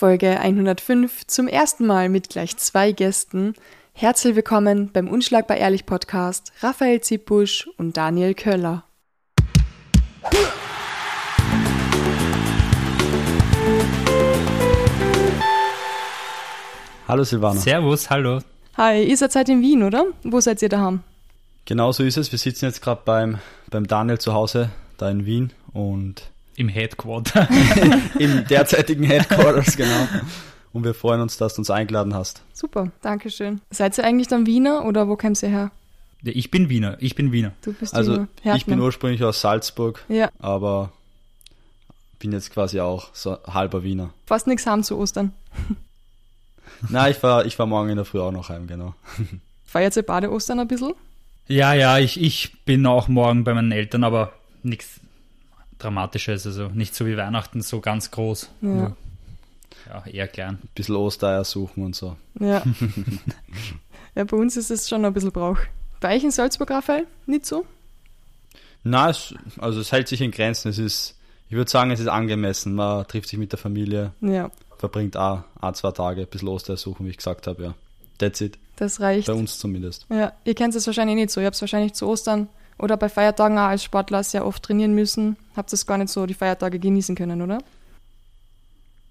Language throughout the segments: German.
Folge 105 zum ersten Mal mit gleich zwei Gästen. Herzlich willkommen beim Unschlagbar Ehrlich Podcast Raphael Zippusch und Daniel Köller. Hallo Silvana. Servus, hallo. Hi, ihr seid in Wien, oder? Wo seid ihr daheim? Genau so ist es. Wir sitzen jetzt gerade beim, beim Daniel zu Hause, da in Wien und Im Headquarter. im derzeitigen Headquarters, genau. Und wir freuen uns, dass du uns eingeladen hast. Super, danke schön. Seid ihr eigentlich dann Wiener oder wo kämst ihr her? Ja, ich bin Wiener, ich bin Wiener. Du bist Also Wiener. ich bin ursprünglich aus Salzburg, Ja, aber bin jetzt quasi auch so halber Wiener. fast nichts haben zu Ostern. Na, ich war, ich war morgen in der Früh auch noch heim, genau. Feiert ihr beide Ostern ein bisschen? Ja, ja, ich, ich bin auch morgen bei meinen Eltern, aber nichts Dramatisches, also nicht so wie Weihnachten, so ganz groß. Ja. Ja, eher klein. Bisschen Ostereier suchen und so. Ja. ja, bei uns ist es schon ein bisschen Brauch. Bei euch in Salzburg, Raphael? Nicht so? Na, es, also es hält sich in Grenzen. Es ist, ich würde sagen, es ist angemessen. Man trifft sich mit der Familie, Ja, verbringt auch ein, zwei Tage, ein bisschen Ostereier suchen, wie ich gesagt habe, ja. That's it. das reicht. Bei uns zumindest. Ja, ihr kennt es wahrscheinlich nicht so. Ihr habt es wahrscheinlich zu Ostern oder bei Feiertagen auch als Sportler sehr oft trainieren müssen. Habt es gar nicht so die Feiertage genießen können, oder?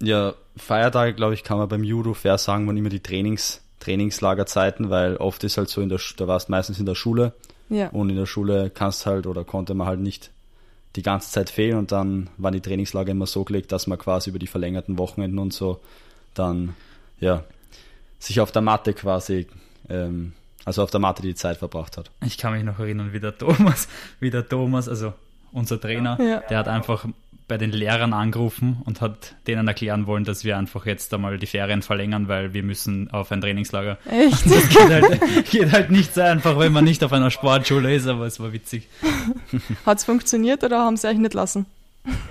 Ja, Feiertage, glaube ich, kann man beim Judo fair sagen, waren immer die Trainings, Trainingslagerzeiten, weil oft ist halt so, in der, da warst meistens in der Schule Ja. und in der Schule kannst halt oder konnte man halt nicht die ganze Zeit fehlen und dann waren die Trainingslager immer so gelegt, dass man quasi über die verlängerten Wochenenden und so dann, ja, sich auf der Matte quasi, ähm, also auf der Matte die Zeit verbracht hat. Ich kann mich noch erinnern, wie der Thomas, wie der Thomas, also unser Trainer, Ja. der hat einfach bei den Lehrern angerufen und hat denen erklären wollen, dass wir einfach jetzt einmal die Ferien verlängern, weil wir müssen auf ein Trainingslager. Echt? Das geht halt, geht halt nicht so einfach, wenn man nicht auf einer Sportschule ist, aber es war witzig. Hat's funktioniert oder haben sie euch nicht lassen?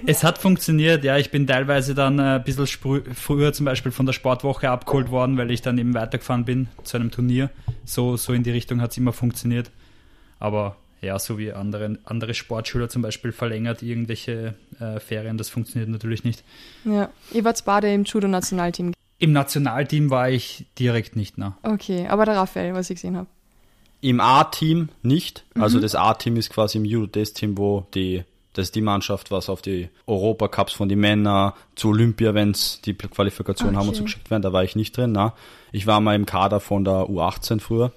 Es hat funktioniert, ja. Ich bin teilweise dann äh, ein bisschen sprü- früher zum Beispiel von der Sportwoche abgeholt worden, weil ich dann eben weitergefahren bin zu einem Turnier. So, so in die Richtung hat es immer funktioniert. Aber ja, so wie andere, andere Sportschüler zum Beispiel verlängert irgendwelche äh, Ferien, das funktioniert natürlich nicht. Ja. Ihr wart beide im Judo-Nationalteam. Im Nationalteam war ich direkt nicht nah. Okay, aber der Raphael, was ich gesehen habe. Im A-Team nicht. Also das A-Team ist quasi im Judo das Team, wo die, das ist die Mannschaft, was auf die Europacups von den Männern zu Olympia, wenn's die Qualifikation haben und so Okay. geschickt werden, da war ich nicht drin. Na. Ich war mal im Kader von der U18 früher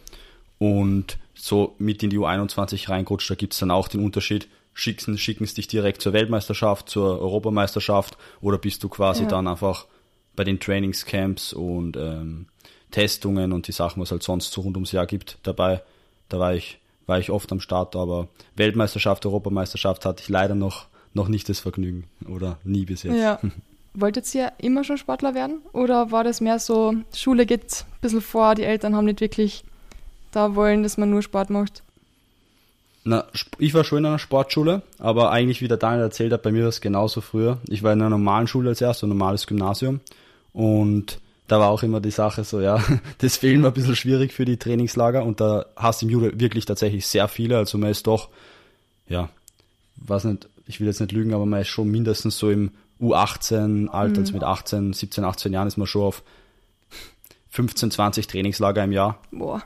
und so mit in die U21 reingerutscht, da gibt's dann auch den Unterschied. Schicken, schicken sie dich direkt zur Weltmeisterschaft, zur Europameisterschaft oder bist du quasi Ja. dann einfach bei den Trainingscamps und ähm, Testungen und die Sachen, was halt sonst so rund ums Jahr gibt, dabei. Da war ich, war ich oft am Start, aber Weltmeisterschaft, Europameisterschaft hatte ich leider noch, noch nicht das Vergnügen oder nie bis jetzt. Ja. Wolltet ihr immer schon Sportler werden? Oder war das mehr so, Schule geht ein bisschen vor, die Eltern haben nicht wirklich da wollen, dass man nur Sport macht? Na, ich war schon in einer Sportschule, aber eigentlich, wie der Daniel erzählt hat, bei mir war es genauso früher. Ich war in einer normalen Schule als erstes, ein normales Gymnasium. Und da war auch immer die Sache so, ja, das Fehlen war ein bisschen schwierig für die Trainingslager und da hast du im Judo wirklich tatsächlich sehr viele. Also man ist doch, ja, weiß nicht, ich will jetzt nicht lügen, aber man ist schon mindestens so im U18-Alter, also mit 18, 17, 18 Jahren ist man schon auf 15, 20 Trainingslager im Jahr. Boah.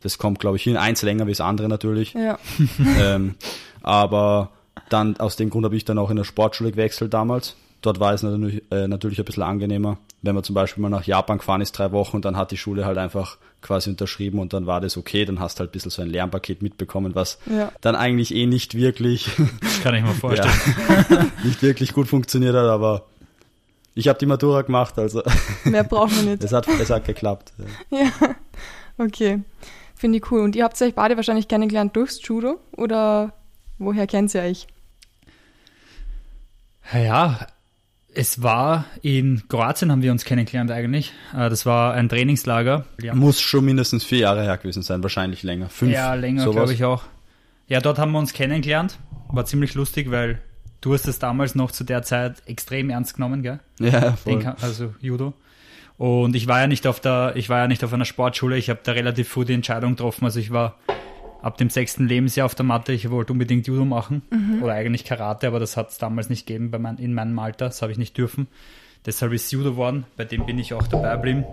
Das kommt, glaube ich, hin. Eins länger wie das andere natürlich Ja. ähm, aber dann aus dem Grund habe ich dann auch in der Sportschule gewechselt damals. Dort war es natürlich, äh, natürlich ein bisschen angenehmer, wenn man zum Beispiel mal nach Japan gefahren ist, drei Wochen, und dann hat die Schule halt einfach quasi unterschrieben und dann war das okay, dann hast du halt ein bisschen so ein Lernpaket mitbekommen, was Ja. dann eigentlich eh nicht wirklich, Das kann ich mir ja, vorstellen. nicht wirklich gut funktioniert hat, aber ich habe die Matura gemacht, also Mehr braucht man nicht. es hat, es hat geklappt. Ja, okay. Finde ich cool. Und ihr habt euch beide wahrscheinlich kennengelernt durchs Judo? Oder woher kennt ihr euch? Ja, es war in Kroatien haben wir uns kennengelernt eigentlich. Äh, Das war ein Trainingslager. Ja. Muss schon mindestens vier Jahre her gewesen sein, wahrscheinlich länger. Fünf, Ja, länger, glaube ich auch. Ja, dort haben wir uns kennengelernt. War ziemlich lustig, weil du hast es damals noch zu der Zeit extrem ernst genommen, gell? Ja, voll. Den, also Judo. Und ich war ja nicht auf der, ich war ja nicht auf einer Sportschule. Ich habe da relativ früh die Entscheidung getroffen. Also ich war ab dem sechsten Lebensjahr auf der Matte. Ich wollte unbedingt Judo machen oder eigentlich Karate, aber das hat es damals nicht gegeben bei mein, in meinem Alter. Das habe ich nicht dürfen. Deshalb ist Judo geworden, bei dem bin ich auch dabei geblieben.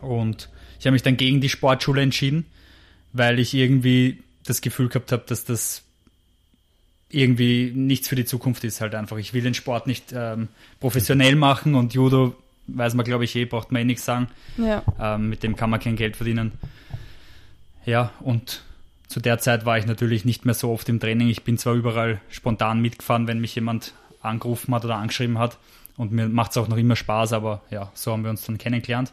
Und ich habe mich dann gegen die Sportschule entschieden, weil ich irgendwie das Gefühl gehabt habe, dass das irgendwie nichts für die Zukunft ist halt einfach. Ich will den Sport nicht ähm, professionell machen und Judo, weiß man glaube ich eh, braucht man eh nichts sagen. Ja. Ähm, mit dem kann man kein Geld verdienen. Ja, und zu der Zeit war ich natürlich nicht mehr so oft im Training. Ich bin zwar überall spontan mitgefahren, wenn mich jemand angerufen hat oder angeschrieben hat. Und mir macht es auch noch immer Spaß, aber ja, so haben wir uns dann kennengelernt.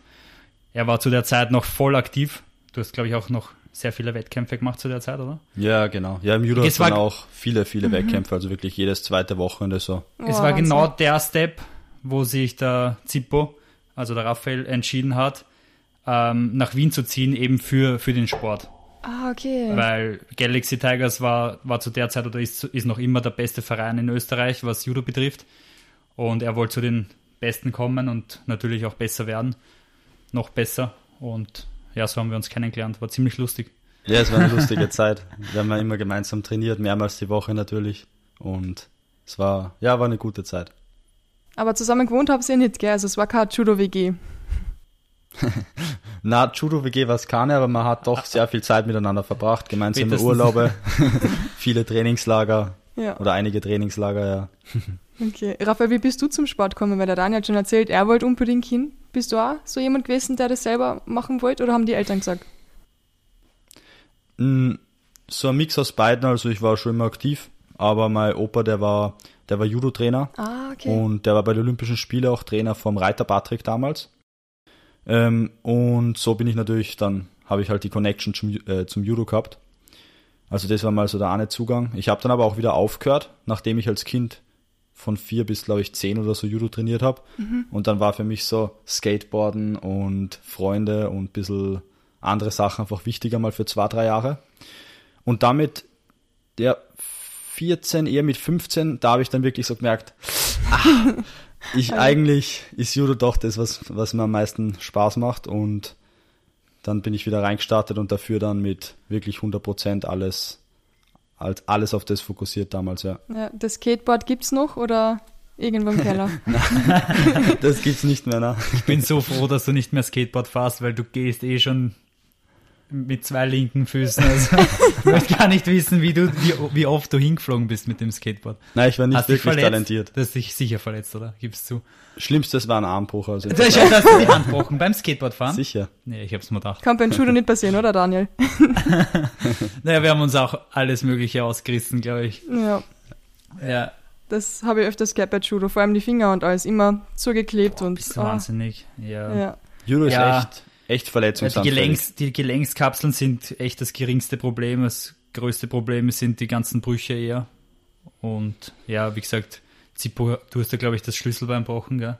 Er war zu der Zeit noch voll aktiv. Du hast, glaube ich, auch noch sehr viele Wettkämpfe gemacht zu der Zeit, oder? Ja, genau. Ja, im Judo Es hat man war- auch viele, viele Wettkämpfe, also wirklich jedes zweite Wochenende so. es Oh, war Wahnsinn. genau der Step, wo sich der Zippo, also der Raphael, entschieden hat, ähm, nach Wien zu ziehen, eben für, für den Sport. Ah, okay. Weil Galaxy Tigers war, war zu der Zeit oder ist, ist noch immer der beste Verein in Österreich, was Judo betrifft. Und er wollte zu den Besten kommen und natürlich auch besser werden. Noch besser. Und ja, so haben wir uns kennengelernt. War ziemlich lustig. Ja, es war eine lustige Zeit. Wir haben ja immer gemeinsam trainiert, mehrmals die Woche natürlich. Und es war, ja, war eine gute Zeit. Aber zusammen gewohnt habt ihr nicht, gell? Also es war keine Judo-WG. Na, Judo-WG war es keine, aber man hat doch sehr viel Zeit miteinander verbracht, gemeinsame Spätestens. Urlaube, viele Trainingslager Ja. oder einige Trainingslager, ja. Okay. Raphael, wie bist du zum Sport gekommen? Weil der Daniel hat schon erzählt, er wollte unbedingt hin. Bist du auch so jemand gewesen, der das selber machen wollte oder haben die Eltern gesagt? Mm, So ein Mix aus beiden, also ich war schon immer aktiv, aber mein Opa, der war, der war Judo-Trainer Ah, okay. und der war bei den Olympischen Spielen auch Trainer vom Reiter Patrick damals. Ähm, und so bin ich natürlich, dann habe ich halt die Connection zum, äh, zum Judo gehabt. Also das war mal so der eine Zugang. Ich habe dann aber auch wieder aufgehört, nachdem ich als Kind von vier bis, glaube ich, zehn oder so Judo trainiert habe. Und dann war für mich so Skateboarden und Freunde und ein bisschen andere Sachen einfach wichtiger mal für zwei, drei Jahre. Und damit, der 14, eher mit 15, da habe ich dann wirklich so gemerkt, ah, ich eigentlich ist Judo doch das, was, was mir am meisten Spaß macht und dann bin ich wieder reingestartet und dafür dann mit wirklich 100% alles, als alles auf das fokussiert damals, ja. Ja, das Skateboard gibt's noch oder irgendwo im Keller? Das gibt's nicht mehr, ne? Ich bin so froh, dass du nicht mehr Skateboard fährst, weil du gehst eh schon mit zwei linken Füßen. Also, ich möchte gar nicht wissen, wie, du, wie, wie oft du hingeflogen bist mit dem Skateboard. Nein, ich war nicht Hast wirklich verletzt? talentiert. Du hast dich sicher verletzt, oder? Gibst du. Schlimmstes war ein Armbruch, also Du hast hast du die Hand gebrochen beim Skateboardfahren? sicher. Nee, ich hab's mir gedacht. Kann beim Judo nicht passieren, oder Daniel? Naja, wir haben uns auch alles Mögliche ausgerissen, glaube ich. Ja, Ja, das habe ich öfters gehabt bei Judo. Vor allem die Finger und alles immer zugeklebt und bist ah, wahnsinnig. Ja. ja. Judo ist Ja. echt, echt Ja, die, verletzungsanfällig. Gelenks, die Gelenkskapseln sind echt das geringste Problem. Das größte Problem sind die ganzen Brüche eher. Und ja, wie gesagt, Zippo, du hast ja, glaube ich, das Schlüsselbein gebrochen, gell?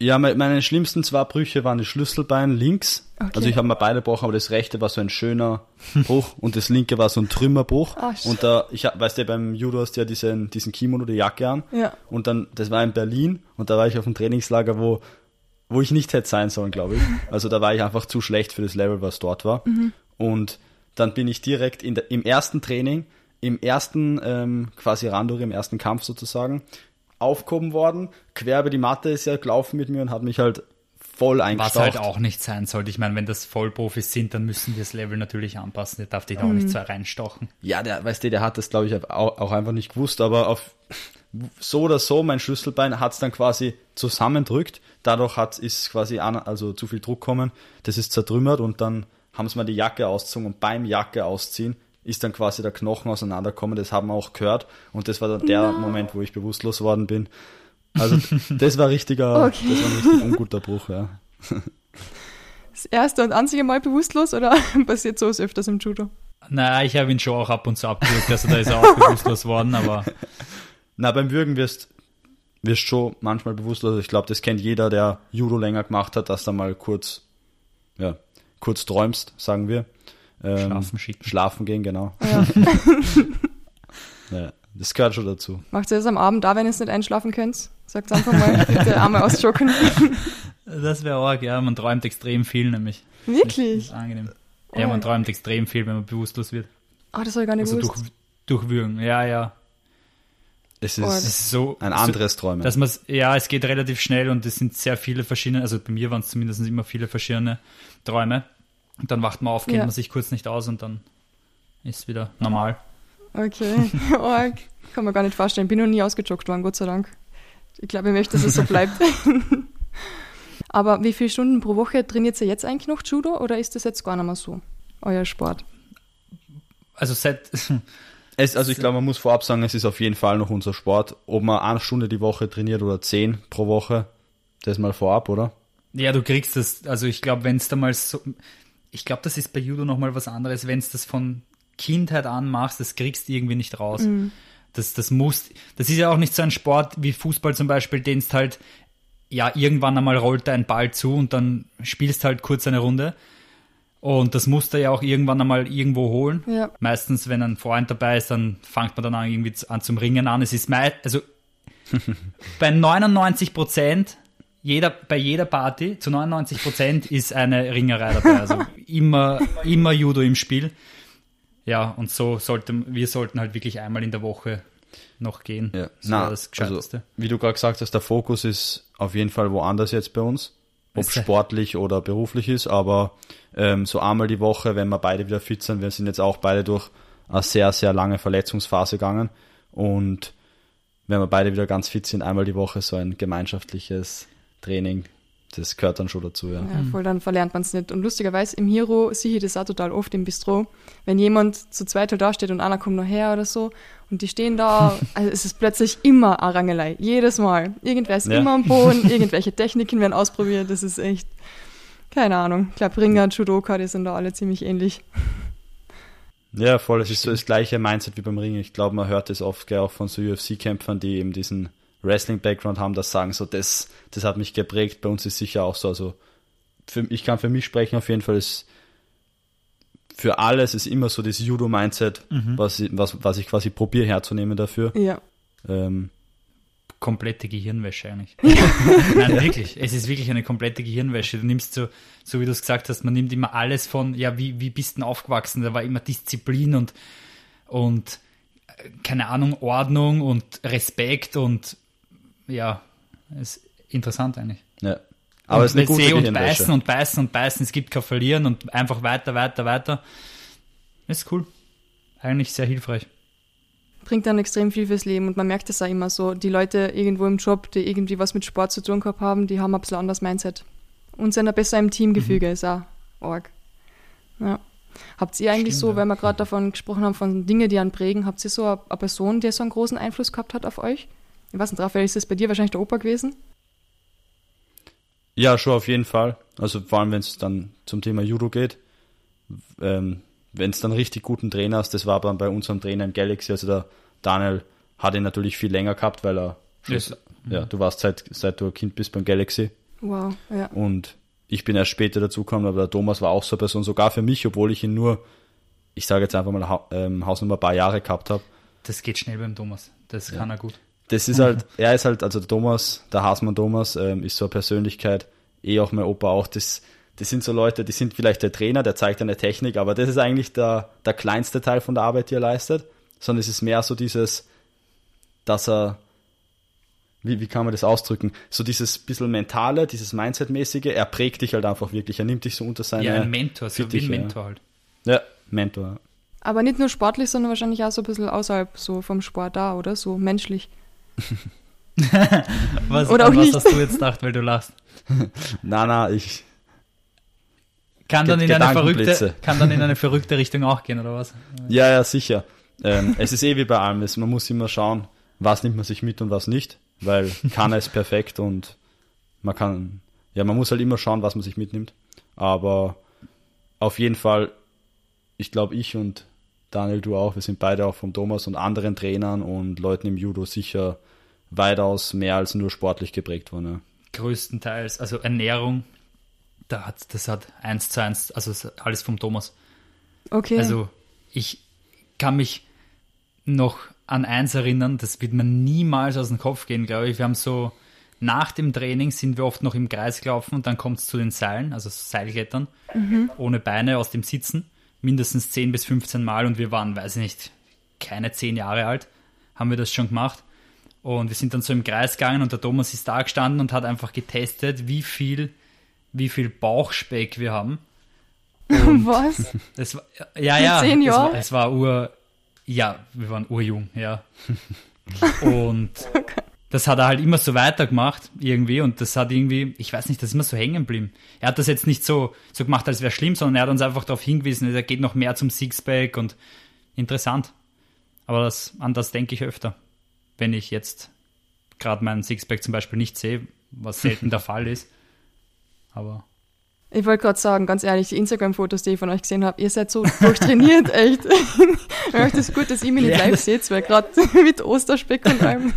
Ja, me- meine schlimmsten zwei Brüche waren das Schlüsselbein links. Okay. Also ich habe mir beide gebrochen, aber das rechte war so ein schöner Bruch und das linke war so ein Trümmerbruch. Sch- und da, ich hab- weißt du, beim Judo hast du ja diesen, diesen Kimono, die Jacke an. Ja. Und dann, das war in Berlin und da war ich auf einem Trainingslager, wo, wo ich nicht hätte sein sollen, glaube ich. Also da war ich einfach zu schlecht für das Level, was dort war. Und dann bin ich direkt der, im ersten Training, im ersten ähm, quasi Randori, im ersten Kampf sozusagen, aufgehoben worden. Quer über die Matte ist er gelaufen mit mir und hat mich halt voll Was eingestaucht. halt auch nicht sein sollte. Ich meine, wenn das Vollprofis sind, dann müssen die das Level natürlich anpassen. Der darf dich auch nicht so reinstochen. Ja, der, weißt du, der hat das, glaube ich, auch, auch einfach nicht gewusst, aber auf so oder so, mein Schlüsselbein hat es dann quasi zusammendrückt. Dadurch hat ist quasi an, also zu viel Druck kommen. Das ist zertrümmert und dann haben sie mal die Jacke ausgezogen und beim Jacke ausziehen ist dann quasi der Knochen auseinandergekommen. Das haben wir auch gehört und das war dann der Moment, wo ich bewusstlos worden bin. Also das war richtiger, Okay. das war ein richtig unguter Bruch, ja. Das erste und einzige Mal bewusstlos oder passiert sowas öfters im Judo? Naja, ich habe ihn schon auch ab und zu abgewürgt, also da ist er auch bewusstlos worden, aber Na, beim Würgen wirst wirst schon manchmal bewusstlos. Ich glaube, das kennt jeder, der Judo länger gemacht hat, dass du mal kurz, ja, kurz träumst, sagen wir. Ähm, Schlafen schicken. Schlafen gehen, genau. Ja. Ja, das gehört schon dazu. Macht ihr das am Abend da, wenn ihr es nicht einschlafen könnt? Sagt einfach mal, bitte einmal ausjocken. das wäre arg, ja. Man träumt extrem viel nämlich. Das Wirklich? ist angenehm. Ja, man träumt extrem viel, wenn man bewusstlos wird. Ah, das habe ich gar nicht Also durch, durchwürgen, ja, ja. Es Oh, ist, ist so- ein so- anderes Träumen. Dass man ja, es geht relativ schnell und es sind sehr viele verschiedene, also bei mir waren es zumindest immer viele verschiedene Träume. Und dann wacht man auf, kennt Ja. man sich kurz nicht aus und dann ist wieder normal. Okay, Org. Kann man gar nicht vorstellen. Bin noch nie ausgejoggt worden, Gott sei Dank. Ich glaube, ich möchte, dass es so bleibt. Aber wie viele Stunden pro Woche trainiert ihr jetzt eigentlich noch Judo oder ist das jetzt gar nicht mehr so, euer Sport? Also seit Es, also ich glaube, man muss vorab sagen, es ist auf jeden Fall noch unser Sport. Ob man eine Stunde die Woche trainiert oder zehn pro Woche, das mal vorab, oder? Ja, du kriegst das, also ich glaube, wenn es da mal so, ich glaube, das ist bei Judo nochmal was anderes, wenn es das von Kindheit an machst, das kriegst du irgendwie nicht raus. Das, das muss, das ist ja auch nicht so ein Sport wie Fußball zum Beispiel, den es halt, ja, irgendwann einmal rollt da ein Ball zu und dann spielst halt kurz eine Runde. Und das musst du ja auch irgendwann einmal irgendwo holen. Ja. Meistens, wenn ein Freund dabei ist, dann fängt man dann an, irgendwie zu- an zum Ringen an. Es ist mei also bei 99 Prozent jeder, bei jeder Party zu 99 Prozent ist eine Ringerei dabei. Also immer, immer Judo im Spiel. Ja, und so sollten wir sollten halt wirklich einmal in der Woche noch gehen. Ja. Das Na, das also, Gescheiteste. wie du gerade gesagt hast, der Fokus ist auf jeden Fall woanders jetzt bei uns. Ob sportlich oder beruflich ist, aber ähm, so einmal die Woche, wenn wir beide wieder fit sind, wir sind jetzt auch beide durch eine sehr, sehr lange Verletzungsphase gegangen und wenn wir beide wieder ganz fit sind, einmal die Woche so ein gemeinschaftliches Training, das gehört dann schon dazu, ja. Ja, voll, dann verlernt man es nicht. Und lustigerweise im Hero sehe ich das auch total oft im Bistro, wenn jemand zu zweit halt da steht und einer kommt noch her oder so und die stehen da, also es ist plötzlich immer eine Rangelei, jedes Mal. Irgendwer ist Ja. immer am Boden, irgendwelche Techniken werden ausprobiert, das ist echt, keine Ahnung. Ich glaube, Ringer und Judoka, die sind da alle ziemlich ähnlich. Ja, voll. Es ist so das gleiche Mindset wie beim Ringen. Ich glaube, man hört das oft gell, auch von so UFC-Kämpfern, die eben diesen Wrestling-Background haben, das sagen so, das, das hat mich geprägt. Bei uns ist sicher auch so. Also für, ich kann für mich sprechen auf jeden Fall. Ist, für alles ist immer so das Judo-Mindset, was, ich- was, was ich quasi probiere herzunehmen dafür. Ja, Ähm, komplette Gehirnwäsche eigentlich. Nein, wirklich. Es ist wirklich eine komplette Gehirnwäsche. Du nimmst so, so wie du es gesagt hast, man nimmt immer alles von, ja, wie, wie bist du denn aufgewachsen? Da war immer Disziplin und, und äh, keine Ahnung, Ordnung und Respekt und ja, ist interessant eigentlich. ja. Aber es ist eine und gute sehen und beißen und beißen und beißen, es gibt kein Verlieren und einfach weiter, weiter, weiter. Ist cool. Eigentlich sehr hilfreich. bringt dann extrem viel fürs Leben und man merkt es auch immer so. Die Leute irgendwo im Job, die irgendwie was mit Sport zu tun gehabt haben, die haben ein bisschen anderes Mindset. Und sind auch besser im Teamgefüge, ist auch arg. Ja. Habt ihr eigentlich Stimmt, so, weil wir gerade davon gesprochen haben, von Dingen, die einen prägen, habt ihr so eine, eine Person, die so einen großen Einfluss gehabt hat auf euch? Ich weiß nicht, Raphael, ist das bei dir wahrscheinlich der Opa gewesen? Ja, schon auf jeden Fall. Also vor allem, wenn es dann zum Thema Judo geht. Ähm, wenn es dann richtig guten Trainer hast, das war dann bei unserem Trainer im Galaxy, also der Daniel hat ihn natürlich viel länger gehabt, weil er Das- ja, du warst seit, seit du ein Kind bist beim Galaxy Wow, ja. und ich bin erst später dazugekommen, aber der Thomas war auch so eine Person, sogar für mich, obwohl ich ihn nur, ich sage jetzt einfach mal, ha ähm, Hausnummer ein paar Jahre gehabt habe. Das geht schnell beim Thomas. Das kann er gut. Das ist halt, er ist halt, also der Thomas, der Hasmann Thomas, ähm, ist so eine Persönlichkeit, eh auch mein Opa auch, das, das sind so Leute, die sind vielleicht der Trainer, der zeigt eine Technik, aber das ist eigentlich der, der kleinste Teil von der Arbeit, die er leistet, sondern es ist mehr so dieses, dass er, wie, wie kann man das ausdrücken, so dieses bisschen mentale, dieses Mindset-mäßige, er prägt dich halt einfach wirklich, er nimmt dich so unter seine Ja, ein Mentor, so wie ein Mentor halt. Ja, ja Mentor. Aber nicht nur sportlich, sondern wahrscheinlich auch so ein bisschen außerhalb so vom Sport da, oder? So menschlich. Was, Oder auch was nicht. hast du jetzt gedacht, weil du lachst? Na, na, ich, Kann dann, in eine verrückte, kann dann in eine verrückte Richtung auch gehen, oder was? Ja, ja, sicher. Ähm, es ist eh wie bei allem. Man muss immer schauen, was nimmt man sich mit und was nicht, weil keiner ist perfekt und man kann, ja, man muss halt immer schauen, was man sich mitnimmt. Aber auf jeden Fall, ich glaube, ich und Daniel, du auch, wir sind beide auch vom Thomas und anderen Trainern und Leuten im Judo sicher weitaus mehr als nur sportlich geprägt worden. Ja. Größtenteils, also Ernährung, da hat, das hat eins zu eins, also alles vom Thomas. Okay. Also ich kann mich noch an eins erinnern, das wird mir niemals aus dem Kopf gehen, glaube ich. Wir haben so, nach dem Training sind wir oft noch im Kreis gelaufen und dann kommt es zu den Seilen, also Seilklettern, ohne Beine aus dem Sitzen, mindestens 10 bis 15 Mal und wir waren, weiß ich nicht, keine 10 Jahre alt, haben wir das schon gemacht. Und wir sind dann so im Kreis gegangen und der Thomas ist da gestanden und hat einfach getestet, wie viel, wie viel Bauchspeck wir haben. Und Was? es war, ja, ja, zehn es Jahren? war, es war ur, ja, wir waren urjung, ja. Und das hat er halt immer so weitergemacht, irgendwie, und das hat irgendwie, ich weiß nicht, das ist immer so hängen geblieben. Er hat das jetzt nicht so, so gemacht, als wäre schlimm, sondern er hat uns einfach darauf hingewiesen, er geht noch mehr zum Sixpack und interessant. Aber das, an das denke ich öfter, wenn ich jetzt gerade meinen Sixpack zum Beispiel nicht sehe, was selten der Fall ist. Aber Ich wollte gerade sagen, ganz ehrlich, die Instagram-Fotos, die ich von euch gesehen habe, ihr seid so durchtrainiert, echt. ich möchte es gut, dass ihr mich nicht Ja, live seht, weil gerade mit Osterspeck und allem.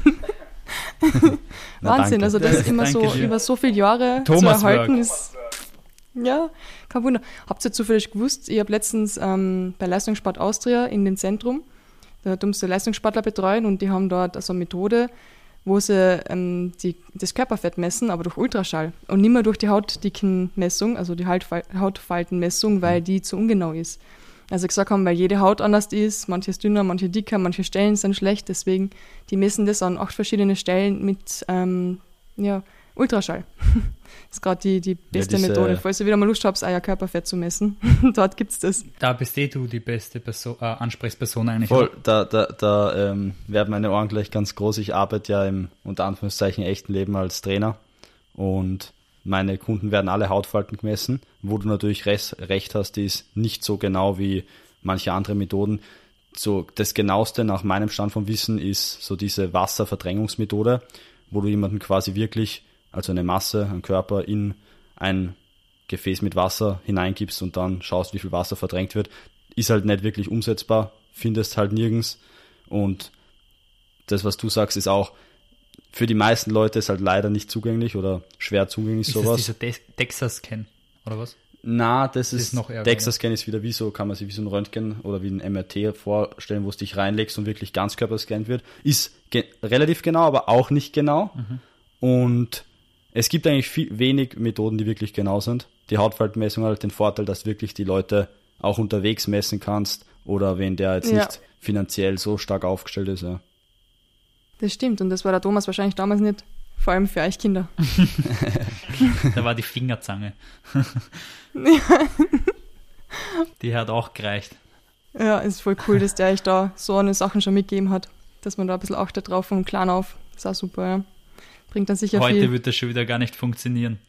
Na, Wahnsinn, danke. also das immer so dir. über so viele Jahre Thomas zu erhalten Work. ist. Ja, kein Wunder. Habt ihr zufällig gewusst, ich habe letztens ähm, bei Leistungssport Austria in dem Zentrum, da tun sie Leistungssportler betreuen und die haben dort also eine Methode, wo sie ähm, die, das Körperfett messen, aber durch Ultraschall und nicht mehr durch die Hautdickenmessung, also die Hautfal Hautfaltenmessung, weil die zu ungenau ist. Also gesagt haben, weil jede Haut anders ist, manche ist dünner, manche dicker, manche Stellen sind schlecht, deswegen die messen das an acht verschiedene Stellen mit ähm, ja, Ultraschall. das ist gerade die, die beste diese- Methode. Falls ihr wieder mal Lust habt, euer Körperfett zu messen, dort gibt's das. da bist eh du die beste Perso äh, Ansprechperson eigentlich. Voll, da, da, da ähm, werden meine Ohren gleich ganz groß. Ich arbeite ja im unter Anführungszeichen echten Leben als Trainer und meine Kunden werden alle Hautfalten gemessen, wo du natürlich recht hast, die ist nicht so genau wie manche andere Methoden. So das genaueste nach meinem Stand vom Wissen ist so diese Wasserverdrängungsmethode, wo du jemanden quasi wirklich, also eine Masse, einen Körper in ein Gefäß mit Wasser hineingibst und dann schaust, wie viel Wasser verdrängt wird, ist halt nicht wirklich umsetzbar, findest halt nirgends. Und das, was du sagst, ist auch für die meisten Leute ist halt leider nicht zugänglich oder schwer zugänglich ist das sowas. dieser Dex- Texas-Scan, oder was? Na, das ist, ist noch ärger, DEXA-Scan ist wieder wie so, kann man sich wie so ein Röntgen oder wie ein MRT vorstellen, wo es dich reinlegst und wirklich Ganzkörper gescannt wird. Ist ge relativ genau, aber auch nicht genau. Und es gibt eigentlich viel, wenig Methoden, die wirklich genau sind. Die Hautfaltmessung hat halt den Vorteil, dass wirklich die Leute auch unterwegs messen kannst oder wenn der jetzt Ja. nicht finanziell so stark aufgestellt ist. Ja. Das stimmt und das war der Thomas wahrscheinlich damals nicht. Vor allem für euch Kinder. Da war die Fingerzange. die hat auch gereicht. Ja, ist voll cool, dass der euch da so eine Sachen schon mitgegeben hat. Dass man da ein bisschen achtet drauf vom Klein auf. Ist auch super, ja. Bringt dann sicher Heute viel. wird das schon wieder gar nicht funktionieren.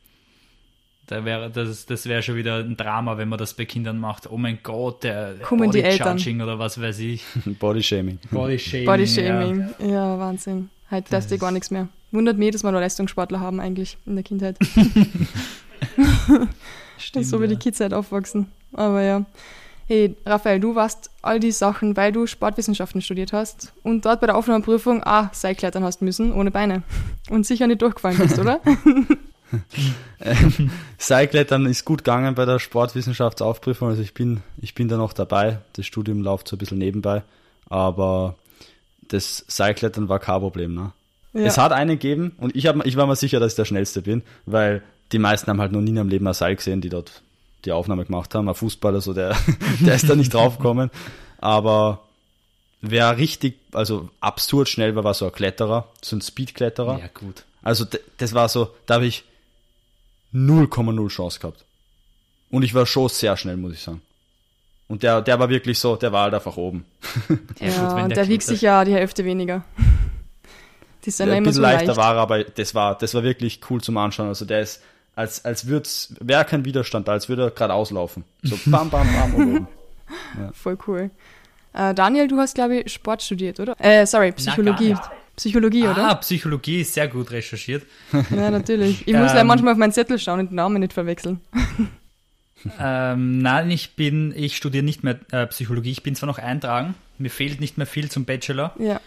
Da wäre, das das wäre schon wieder ein Drama, wenn man das bei Kindern macht. Oh mein Gott, der Kommen die Eltern. Judging oder was weiß ich. Bodyshaming. Body Shaming. Body Shaming. Ja. Wahnsinn. Heute Das darfst du gar nichts mehr. Wundert mich, dass wir noch Leistungssportler haben eigentlich in der Kindheit. Ja. Stimmt, so wie die ja. Kids halt aufwachsen. Aber ja. Hey, Raphael, du warst all die Sachen, weil du Sportwissenschaften studiert hast und dort bei der Aufnahmeprüfung ah, Seilklettern hast müssen, ohne Beine. Und sicher nicht durchgefallen bist, oder? Seilklettern ist gut gegangen bei der Sportwissenschaftsaufprüfung. Also ich bin, ich bin da noch dabei. Das Studium läuft so ein bisschen nebenbei. Aber das Seilklettern war kein Problem. Ne? Ja. Es hat einen gegeben und ich, hab, ich war mir sicher, dass ich der Schnellste bin, weil die meisten haben halt noch nie in ihrem Leben ein Seil gesehen, die dort die Aufnahme gemacht haben. Ein Fußballer, so der, der ist da nicht draufgekommen. Aber wer richtig, also absurd schnell war, war so ein Kletterer, so ein Speedkletterer. ja, gut. Also das war so, da habe ich 0,0 Chance gehabt. Und ich war schon sehr schnell, muss ich sagen. Und der, der war wirklich so, der war halt einfach oben. Ja, Ja, und der der wiegt sich ja die Hälfte weniger. Die sind ja ein immer bisschen so leichter leicht. war er, aber das war, das war wirklich cool zum Anschauen. Also der ist, als, als würd's, wäre kein Widerstand da, als würde er gerade auslaufen. So bam, bam, bam und oben. Voll cool. Äh, Daniel, du hast, glaube ich, Sport studiert, oder? Äh, sorry, Psychologie. gar nicht. Psychologie, Ah, oder? Psychologie ist sehr gut recherchiert. Ja, natürlich. Ich muss Ähm, leider manchmal auf meinen Zettel schauen und den Namen nicht verwechseln. Ähm, nein, ich bin, ich studiere nicht mehr äh, Psychologie. Ich bin zwar noch eintragen, mir fehlt nicht mehr viel zum Bachelor, Ja.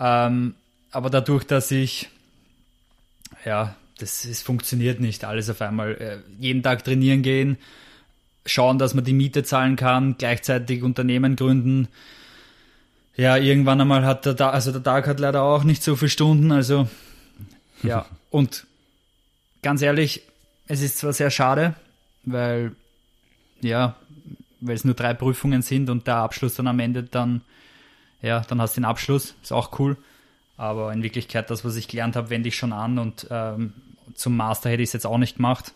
ähm, aber dadurch, dass ich, ja, das es funktioniert nicht alles auf einmal. Äh, jeden Tag trainieren gehen, schauen, dass man die Miete zahlen kann, gleichzeitig Unternehmen gründen. Ja, irgendwann einmal hat der Tag, also der Tag hat leider auch nicht so viele Stunden, also ja. Und ganz ehrlich, es ist zwar sehr schade, weil ja, weil es nur drei Prüfungen sind und der Abschluss dann am Ende dann, ja, dann hast du den Abschluss, ist auch cool. Aber in Wirklichkeit, das, was ich gelernt habe, wende ich schon an und ähm, zum Master hätte ich es jetzt auch nicht gemacht.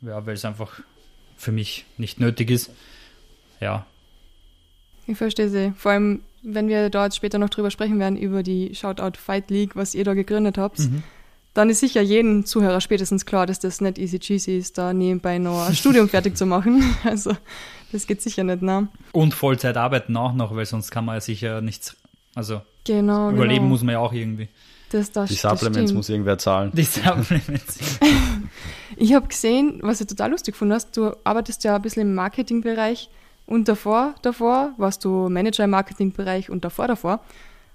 Ja, weil es einfach für mich nicht nötig ist. Ja. Ich verstehe sie. Vor allem, wenn wir dort später noch drüber sprechen werden, über die Shoutout Fight League, was ihr da gegründet habt, Mhm. dann ist sicher jedem Zuhörer spätestens klar, dass das nicht easy cheesy ist, da nebenbei noch ein Studium fertig zu machen. Also, das geht sicher nicht, ne? Und Vollzeit arbeiten auch noch, weil sonst kann man ja sicher nichts, also Genau, überleben genau. muss man ja auch irgendwie. Das, das, Die Supplements muss irgendwer zahlen. Die Supplements. Ich habe gesehen, was ich total lustig gefunden hast, du arbeitest ja ein bisschen im Marketingbereich und davor, davor warst du Manager im Marketingbereich und davor, davor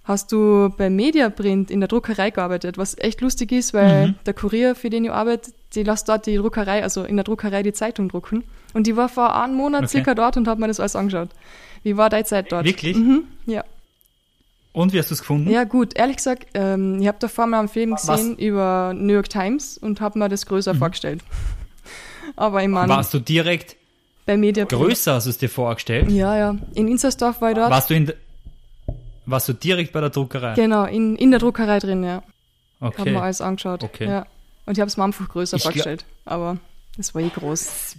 hast du bei Mediaprint in der Druckerei gearbeitet, was echt lustig ist, weil Mhm. der Kurier, für den ich arbeite, die lässt dort die Druckerei, also in der Druckerei die Zeitung drucken. Und die war vor einem Monat Okay. circa dort und habe mir das alles angeschaut. Wie war deine Zeit dort? Wirklich? Mhm, ja. Und wie hast du es gefunden? Ja, gut, ehrlich gesagt, ähm, ich habe davor mal einen Film Was? gesehen über New York Times und habe mir das größer vorgestellt. Aber ich meine, Warst du direkt bei Media größer, hast du es dir vorgestellt? Ja, ja. In Inzersdorf war ich dort. Warst du in warst du direkt bei der Druckerei? Genau, in, in der Druckerei drin, ja. Ich habe Okay. mir alles angeschaut. Okay. Ja. Und ich habe es mir einfach größer Ich vorgestellt. Aber das war eh groß.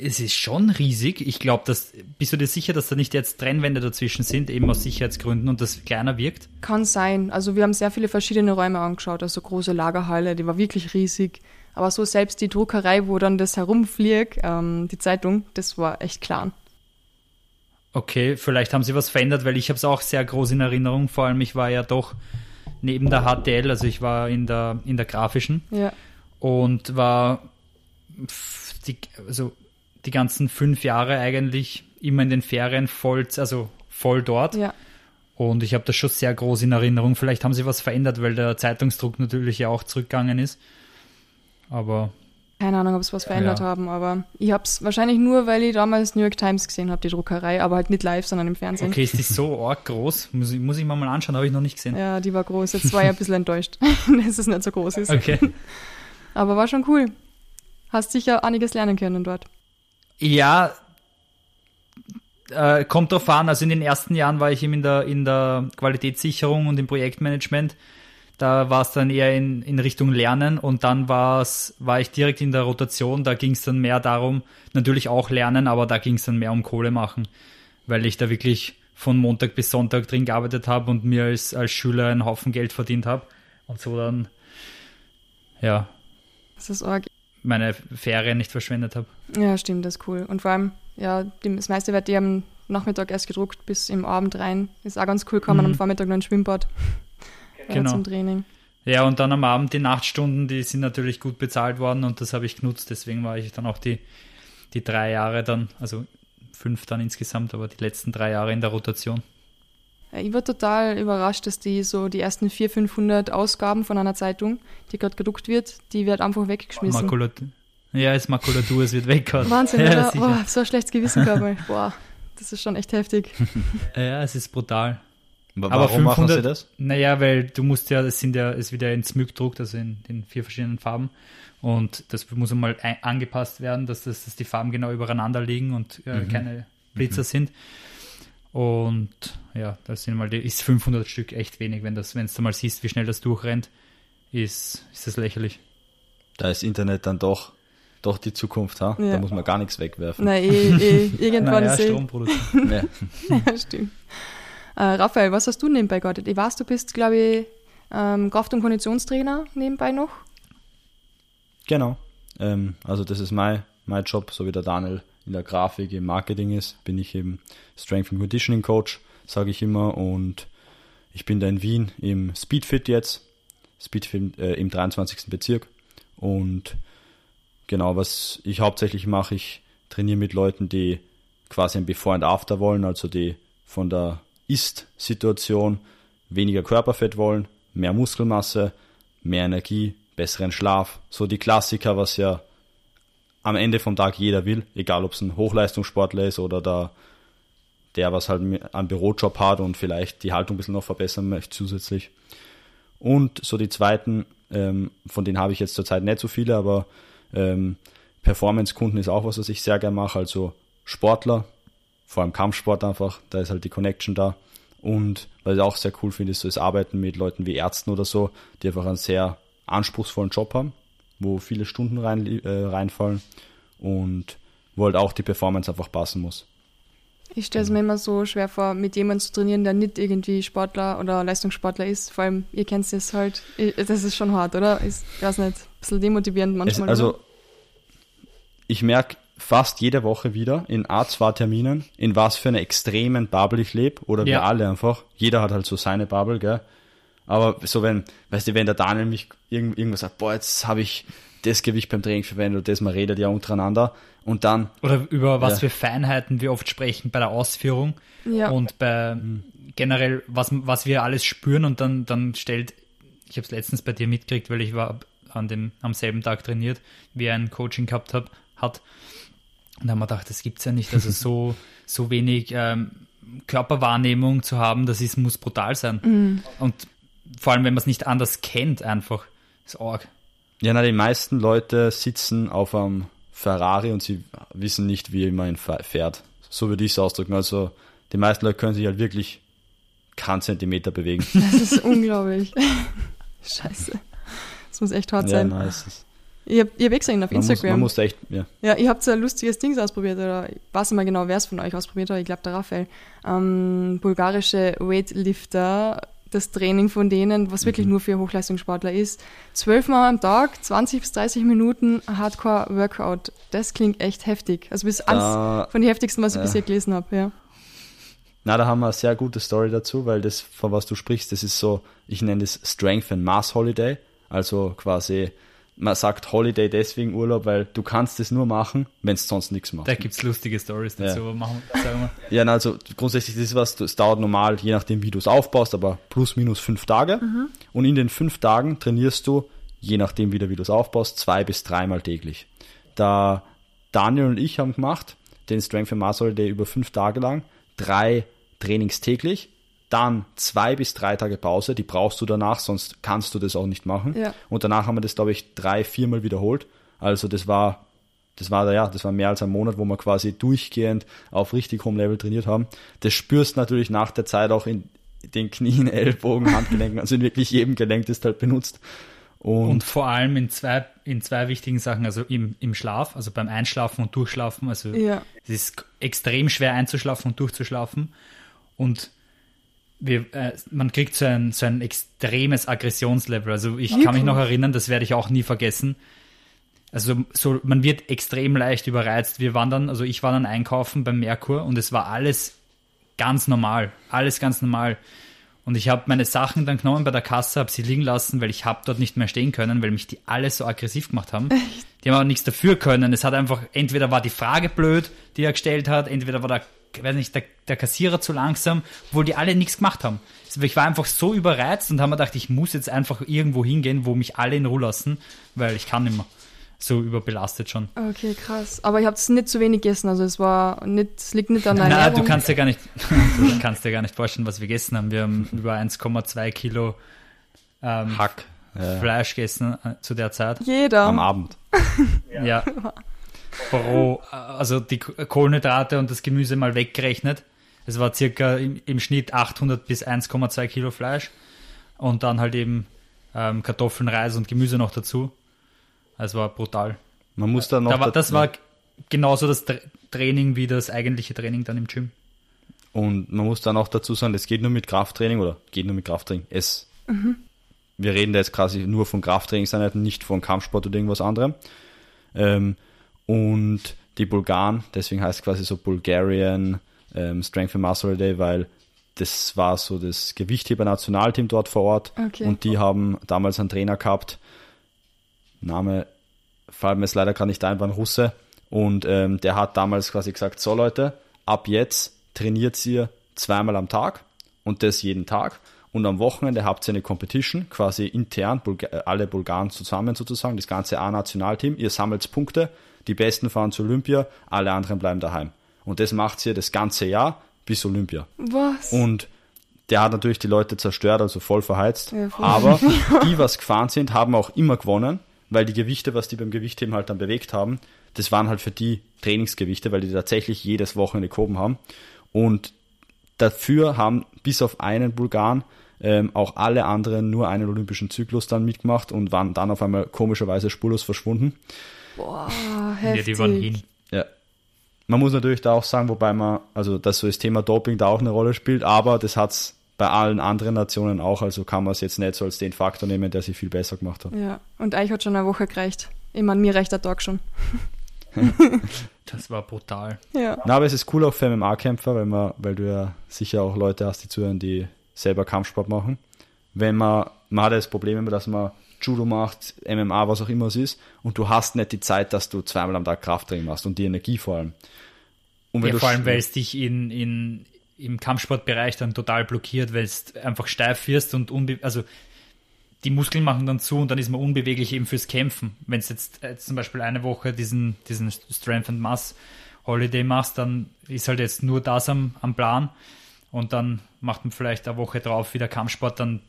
Es ist schon riesig. Ich glaube, dass bist du dir sicher, dass da nicht jetzt Trennwände dazwischen sind, eben aus Sicherheitsgründen und das kleiner wirkt? Kann sein. Also wir haben sehr viele verschiedene Räume angeschaut. Also große Lagerhalle, die war wirklich riesig. Aber so selbst die Druckerei, wo dann das herumfliegt, ähm, die Zeitung, das war echt klein. Okay, vielleicht haben sie was verändert, weil ich habe es auch sehr groß in Erinnerung. Vor allem, ich war ja doch neben der HTL, also ich war in der, in der grafischen Ja. und war die, also die ganzen fünf Jahre eigentlich immer in den Ferien voll, also voll dort. Ja. Und ich habe das schon sehr groß in Erinnerung. Vielleicht haben sie was verändert, weil der Zeitungsdruck natürlich ja auch zurückgegangen ist. Aber Keine Ahnung, ob es was verändert Ja. haben, aber ich habe es wahrscheinlich nur, weil ich damals New York Times gesehen habe, die Druckerei, aber halt nicht live, sondern im Fernsehen. okay, ist die so arg groß? Muss ich, muss ich mir mal anschauen, habe ich noch nicht gesehen. Ja, die war groß. Jetzt war ich ein bisschen enttäuscht, dass es nicht so groß ist. Okay. Aber war schon cool. Hast sicher einiges lernen können dort. Ja, äh, kommt drauf an. Also in den ersten Jahren war ich eben in der, in der Qualitätssicherung und im Projektmanagement. Da war es dann eher in, in Richtung Lernen und dann war's, war ich direkt in der Rotation. Da ging es dann mehr darum, natürlich auch lernen, aber da ging es dann mehr um Kohle machen, weil ich da wirklich von Montag bis Sonntag drin gearbeitet habe und mir als, als Schüler einen Haufen Geld verdient habe und so dann, ja, Das ist arg. meine Ferien nicht verschwendet habe. Ja, stimmt, das ist cool. Und vor allem, ja, das meiste wird die am Nachmittag erst gedruckt, bis im Abend rein. Ist auch ganz cool, kann man Mhm. am Vormittag noch ins Schwimmbad. Ja, Genau. zum Training. Ja, und dann am Abend die Nachtstunden, die sind natürlich gut bezahlt worden und das habe ich genutzt. Deswegen war ich dann auch die, die drei Jahre dann, also fünf dann insgesamt, aber die letzten drei Jahre in der Rotation. Ich war total überrascht, dass die so die ersten 400, 500 Ausgaben von einer Zeitung, die gerade gedruckt wird, die wird einfach weggeschmissen. Makulatur. Ja, ist Makulatur, es wird weggehauen. Wahnsinn, ja. Oh, so ein schlechtes Gewissen gehabt. ey. Boah, das ist schon echt heftig. Ja, es ist brutal. Wa- Aber Warum machen sie 500 das? Naja, weil du musst ja, es sind ja, es wird ja in Smyk gedruckt, also in den vier verschiedenen Farben. Und das muss einmal ein, angepasst werden, dass, das, dass die Farben genau übereinander liegen und äh, keine Blitzer sind. Und ja, das sind mal die, ist 500 Stück echt wenig, wenn das, wenn du mal siehst, wie schnell das durchrennt, ist, ist das lächerlich. Da ist Internet dann doch, doch die Zukunft, ha? Ja. Da muss man gar nichts wegwerfen. Na, eh, eh, irgendwann Naja, ist eh. Strom produzieren. Ja. Ja, stimmt. Äh, Raphael, was hast du nebenbei gearbeitet? Ich weiß, du bist, glaube ich, ähm, Kraft- und Konditionstrainer nebenbei noch. Genau. Ähm, also das ist mein, mein Job, so wie der Daniel in der Grafik, im Marketing ist, bin ich eben Strength and Conditioning Coach, sage ich immer. Und ich bin da in Wien im Speedfit jetzt, Speedfit äh, im 23. Bezirk. Und genau, was ich hauptsächlich mache, ich trainiere mit Leuten, die quasi ein Before and After wollen, also die von der Ist-Situation weniger Körperfett wollen, mehr Muskelmasse, mehr Energie, besseren Schlaf. So die Klassiker, was ja am Ende vom Tag jeder will, egal ob es ein Hochleistungssportler ist oder der, der was halt einen Bürojob hat und vielleicht die Haltung ein bisschen noch verbessern möchte zusätzlich. Und so die zweiten, ähm, von denen habe ich jetzt zurzeit nicht so viele, aber ähm, Performance-Kunden ist auch was, was ich sehr gerne mache, also Sportler, vor allem Kampfsport einfach, da ist halt die Connection da Und was ich auch sehr cool finde, ist so das Arbeiten mit Leuten wie Ärzten oder so, die einfach einen sehr anspruchsvollen Job haben, wo viele Stunden rein, äh, reinfallen und wo halt auch die Performance einfach passen muss. Ich stelle es mir immer so schwer vor, mit jemandem zu trainieren, der nicht irgendwie Sportler oder Leistungssportler ist. Vor allem, ihr kennt es halt, das ist schon hart, oder? Ist, ich weiß nicht, ein bisschen demotivierend manchmal. Es, also, ich merke fast jede Woche wieder in A2-Terminen, in was für einer extremen Bubble ich lebe, oder ja. wir alle einfach. Jeder hat halt so seine Bubble, gell? Aber so wenn, weißt du, wenn der Daniel mich irgend, irgendwas sagt, boah, jetzt habe ich das Gewicht beim Training verwendet oder das, man redet ja untereinander und dann. Oder über was ja. für Feinheiten wir oft sprechen bei der Ausführung ja. und bei generell, was, was wir alles spüren und dann, dann stellt, ich habe es letztens bei dir mitgekriegt, weil ich war an dem, am selben Tag trainiert, wie ein Coaching gehabt hab, hat. Und da haben wir gedacht, das gibt es ja nicht. Also so, so wenig ähm, Körperwahrnehmung zu haben, das ist, muss brutal sein. Mhm. Und vor allem, wenn man es nicht anders kennt, einfach, ist arg. Ja, na, die meisten Leute sitzen auf einem Ferrari und sie wissen nicht, wie man ihn fährt. So würde ich es ausdrücken. Also die meisten Leute können sich halt wirklich keinen Zentimeter bewegen. Das ist unglaublich. Scheiße. Das muss echt hart ja, sein. Nein, es ist ich habe hab eh gesehen auf Instagram. Muss, man muss echt, ja. Ja, ihr habt so ein lustiges Ding ausprobiert, oder ich weiß nicht mal genau, wer es von euch ausprobiert hat, ich glaube der Raphael. Ähm, bulgarische Weightlifter, das Training von denen, was wirklich mhm. nur für Hochleistungssportler ist. Zwölfmal am Tag, 20 bis 30 Minuten Hardcore-Workout. Das klingt echt heftig. Also bis eins von den heftigsten, was ich äh, bisher gelesen habe, ja. Na, da haben wir eine sehr gute Story dazu, weil das, von was du sprichst, das ist so, ich nenne das Strength and Mass Holiday. Also quasi man sagt Holiday deswegen Urlaub, weil du kannst es nur machen, wenn es sonst nichts macht. Da gibt es lustige Stories dazu, ja. machen, sagen wir. Ja, also grundsätzlich das ist was, es dauert normal, je nachdem wie du es aufbaust, aber plus minus fünf Tage. Mhm. Und in den fünf Tagen trainierst du, je nachdem wieder wie du es aufbaust, zwei bis dreimal täglich. Da Daniel und ich haben gemacht, den Strength and Mass Holiday über fünf Tage lang, drei Trainings täglich dann zwei bis drei Tage Pause, die brauchst du danach, sonst kannst du das auch nicht machen. Ja. Und danach haben wir das, glaube ich, drei, viermal wiederholt. Also das war, das war ja, das war mehr als ein Monat, wo wir quasi durchgehend auf richtig hohem Level trainiert haben. Das spürst natürlich nach der Zeit auch in den Knien, Ellbogen, Handgelenken, also in wirklich jedem Gelenk, das du halt benutzt. Und, und, vor allem in zwei, in zwei wichtigen Sachen, also im, im Schlaf, also beim Einschlafen und Durchschlafen. Also ja. es ist extrem schwer einzuschlafen und durchzuschlafen. Und wir, äh, man kriegt so ein, so ein extremes Aggressionslevel. Also ich Wirklich? kann mich noch erinnern, das werde ich auch nie vergessen. Also so, man wird extrem leicht überreizt. Wir waren dann, also ich war dann einkaufen beim Merkur und es war alles ganz normal, alles ganz normal. Und ich habe meine Sachen dann genommen bei der Kasse, habe sie liegen lassen, weil ich habe dort nicht mehr stehen können, weil mich die alle so aggressiv gemacht haben. Echt? Die haben aber nichts dafür können. Es hat einfach, entweder war die Frage blöd, die er gestellt hat, entweder war der weiß nicht, der, der Kassierer zu langsam, obwohl die alle nichts gemacht haben. Also ich war einfach so überreizt und habe mir gedacht, ich muss jetzt einfach irgendwo hingehen, wo mich alle in Ruhe lassen, weil ich kann nicht mehr. So überbelastet schon. Okay, krass. Aber ich habe es nicht zu wenig gegessen, also es war nicht, es liegt nicht an der Nein, du kannst dir gar nicht, du kannst dir gar nicht vorstellen, was wir gegessen haben. Wir haben über 1,2 Kilo ähm, Hack. Fleisch gegessen äh, zu der Zeit. Jeder. Am Abend. ja. ja. Pro, also die Kohlenhydrate und das Gemüse mal weggerechnet. Es war circa im, im Schnitt 800 bis 1,2 Kilo Fleisch und dann halt eben ähm, Kartoffeln, Reis und Gemüse noch dazu. Es war brutal. Man muss da noch. Da war, das war genauso das Training wie das eigentliche Training dann im Gym. Und man muss dann auch dazu sagen, es geht nur mit Krafttraining oder geht nur mit Krafttraining. Es, mhm. Wir reden da jetzt quasi nur von Krafttrainingseinheiten, nicht von Kampfsport oder irgendwas anderem. Ähm, und die Bulgaren, deswegen heißt es quasi so Bulgarian ähm, Strength and Muscle Day, weil das war so das Gewichtheber-Nationalteam dort vor Ort. Okay. und die haben damals einen Trainer gehabt, Name fällt mir jetzt leider gerade nicht ein, war ein Russe. Und ähm, der hat damals quasi gesagt, so Leute, ab jetzt trainiert ihr zweimal am Tag und das jeden Tag. Und am Wochenende habt ihr eine Competition, quasi intern, Bulga alle Bulgaren zusammen sozusagen, das ganze A-Nationalteam, ihr sammelt Punkte, die Besten fahren zu Olympia, alle anderen bleiben daheim. Und das macht sie das ganze Jahr bis Olympia. Was? Und der hat natürlich die Leute zerstört, also voll verheizt. Ja, voll. Aber die, was gefahren sind, haben auch immer gewonnen, weil die Gewichte, was die beim Gewichtheben halt dann bewegt haben, das waren halt für die Trainingsgewichte, weil die tatsächlich jedes Wochenende gehoben haben. Und dafür haben bis auf einen Bulgaren ähm, auch alle anderen nur einen olympischen Zyklus dann mitgemacht und waren dann auf einmal komischerweise spurlos verschwunden. Boah, Ja, heftig. die waren hin. Ja. Man muss natürlich da auch sagen, wobei man, also dass so das Thema Doping da auch eine Rolle spielt, aber das hat's bei allen anderen Nationen auch, also kann man es jetzt nicht so als den Faktor nehmen, der sie viel besser gemacht hat. Ja, und euch hat schon eine Woche gereicht. Ich meine, mir reicht der Tag schon. Das war brutal. Ja. Na, aber es ist cool auch für MMA-Kämpfer, weil man, weil du ja sicher auch Leute hast, die zuhören, die selber Kampfsport machen. Wenn man, man hat ja das Problem immer, dass man Judo macht, MMA, was auch immer es ist, und du hast nicht die Zeit, dass du zweimal am Tag Krafttraining machst und die Energie vor allem. Und wenn Ja, du vor allem, weil es dich in, in, im Kampfsportbereich dann total blockiert, weil es einfach steif wirst und unbe also die Muskeln machen dann zu und dann ist man unbeweglich eben fürs Kämpfen. Wenn es jetzt, jetzt zum Beispiel eine Woche diesen, diesen Strength and Mass Holiday machst, dann ist halt jetzt nur das am, am Plan und dann macht man vielleicht eine Woche drauf wieder Kampfsport, dann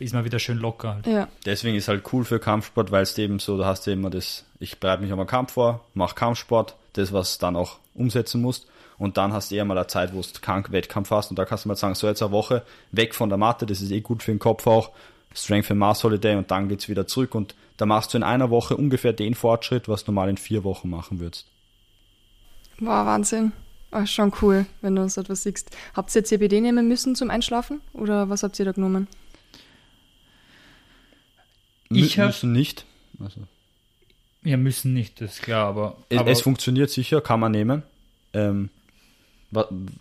ist man wieder schön locker. Halt. Ja, Deswegen ist halt cool für Kampfsport, weil es eben so, da hast du immer das, ich bereite mich auf einen Kampf vor, mach Kampfsport, das, was dann auch umsetzen musst. Und dann hast du eher mal eine Zeit, wo du keinen Wettkampf hast. Und da kannst du mal sagen, so jetzt eine Woche weg von der Matte, das ist eh gut für den Kopf auch. Strength and Mass Holiday und dann geht's wieder zurück. Und da machst du in einer Woche ungefähr den Fortschritt, was du normal in vier Wochen machen würdest. war Wahnsinn. Ah, schon cool, wenn du uns etwas siehst. Habt ihr CBD nehmen müssen zum Einschlafen? Oder was habt ihr da genommen? Ich hab- müssen nicht. Also, Ja, müssen nicht, das ist klar, aber, es, aber es funktioniert sicher, kann man nehmen. Ähm,